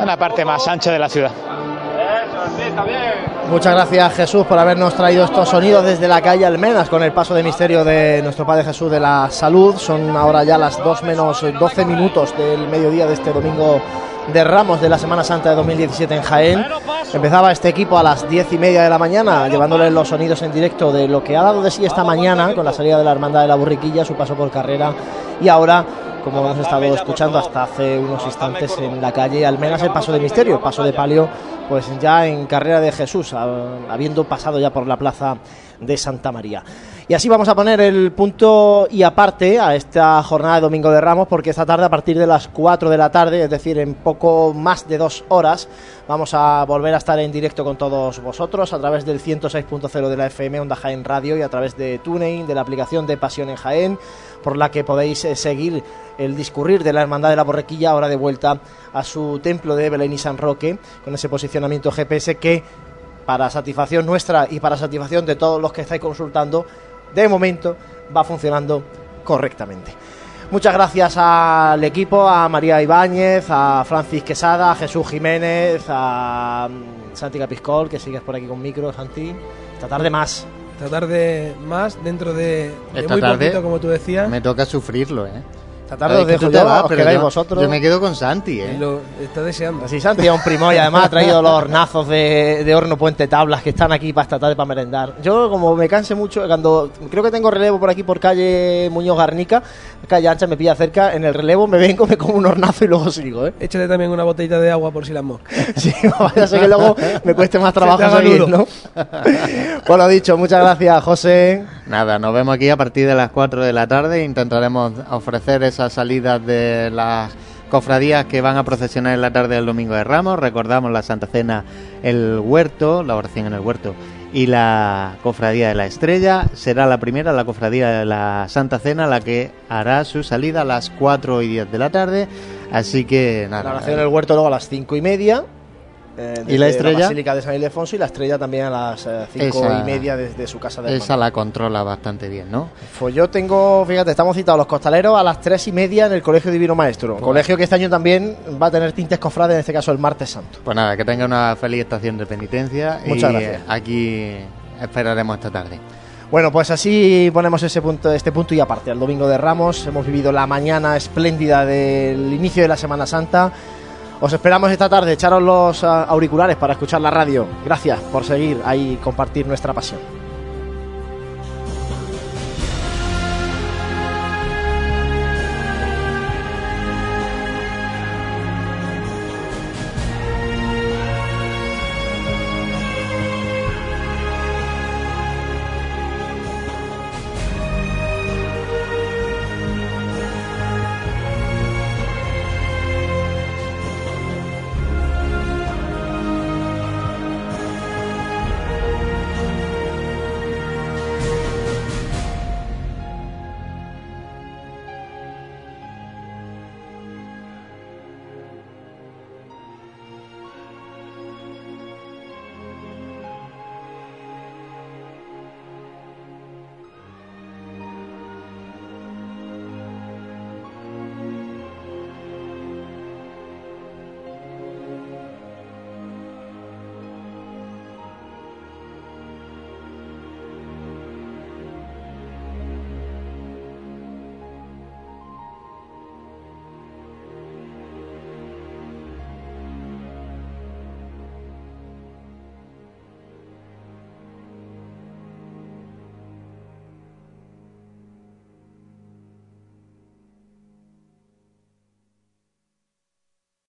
una parte más ancha de la ciudad. Eso, sí, está. Muchas gracias Jesús por habernos traído estos sonidos desde la calle Almenas con el paso de misterio de nuestro Padre Jesús de la Salud. Son ahora ya las 2 menos 12 minutos del mediodía de este domingo de Ramos de la Semana Santa de 2017 en Jaén. Empezaba este equipo a las 10 y media de la mañana llevándoles los sonidos en directo de lo que ha dado de sí esta mañana con la salida de la Hermandad de la Burriquilla, su paso por carrera y ahora como hemos estado escuchando hasta hace unos instantes en la calle Almenas el paso de misterio, el paso de palio, pues ya en carrera de Jesús, a- habiendo pasado ya por la plaza de Santa María. Y así vamos a poner el punto y aparte a esta jornada de Domingo de Ramos, porque esta tarde a partir de las 4 de la tarde, es decir, en poco más de dos horas, vamos a volver a estar en directo con todos vosotros a través del 106.0 de la FM Onda Jaén Radio y a través de TuneIn, de la aplicación de Pasión en Jaén, por la que podéis eh, seguir el discurrir de la Hermandad de la Borrequilla ahora de vuelta a su templo de Belén y San Roque, con ese posicionamiento GPS que para satisfacción nuestra y para satisfacción de todos los que estáis consultando, de momento va funcionando correctamente. Muchas gracias al equipo, a María Ibáñez, a Francis Quesada, a Jesús Jiménez, a mm, Santi Capiscol, que sigues por aquí con micro, Santi. Esta tarde más. Esta tarde más, dentro de, de Esta muy tarde poquito, como tú decías. Me toca sufrirlo, ¿eh? Esta tarde os dejo yo, vas, os pero quedáis yo- vosotros. Yo me quedo con Santi, ¿eh? Y lo está deseando. Sí, Santi es un primo y además ha traído los hornazos de, de horno puente tablas que están aquí para esta tarde para merendar. Yo como me canse mucho, cuando creo que tengo relevo por aquí por calle Muñoz Garnica, calle ancha me pilla cerca, en el relevo me vengo, me como un hornazo y luego sigo, ¿eh? Échale también una botellita de agua por si las moscas. Sí, vaya a ser que luego me cueste más trabajo seguir. ¿no? Pues lo dicho, muchas gracias, José. Nada, nos vemos aquí a partir de las 4 de la tarde. Intentaremos ofrecer esas salidas de las cofradías que van a procesionar en la tarde del Domingo de Ramos. Recordamos la Santa Cena, el huerto, la oración en el huerto y la cofradía de la Estrella. Será la primera, la cofradía de la Santa Cena, la que hará su salida a las 4 y 10 de la tarde. Así que nada. La oración en el huerto luego a las cinco y media. Eh, ¿Y la estrella? Basílica de San Ildefonso y la estrella también a las eh, cinco Esa- y media desde su casa de Esa la controla bastante bien, ¿no? Pues yo tengo, fíjate, estamos citados los costaleros a las tres y media en el Colegio Divino Maestro. Colegio que este año también va a tener tintes cofrades, en este caso el martes santo. Pues nada, que tenga una feliz estación de penitencia. Muchas y gracias. Aquí esperaremos esta tarde. Bueno, pues así ponemos ese punto, este punto y aparte. El domingo de Ramos hemos vivido la mañana espléndida del inicio de la Semana Santa. Os esperamos esta tarde, echaros los ah, auriculares para escuchar la radio. Gracias por seguir ahí y compartir nuestra pasión.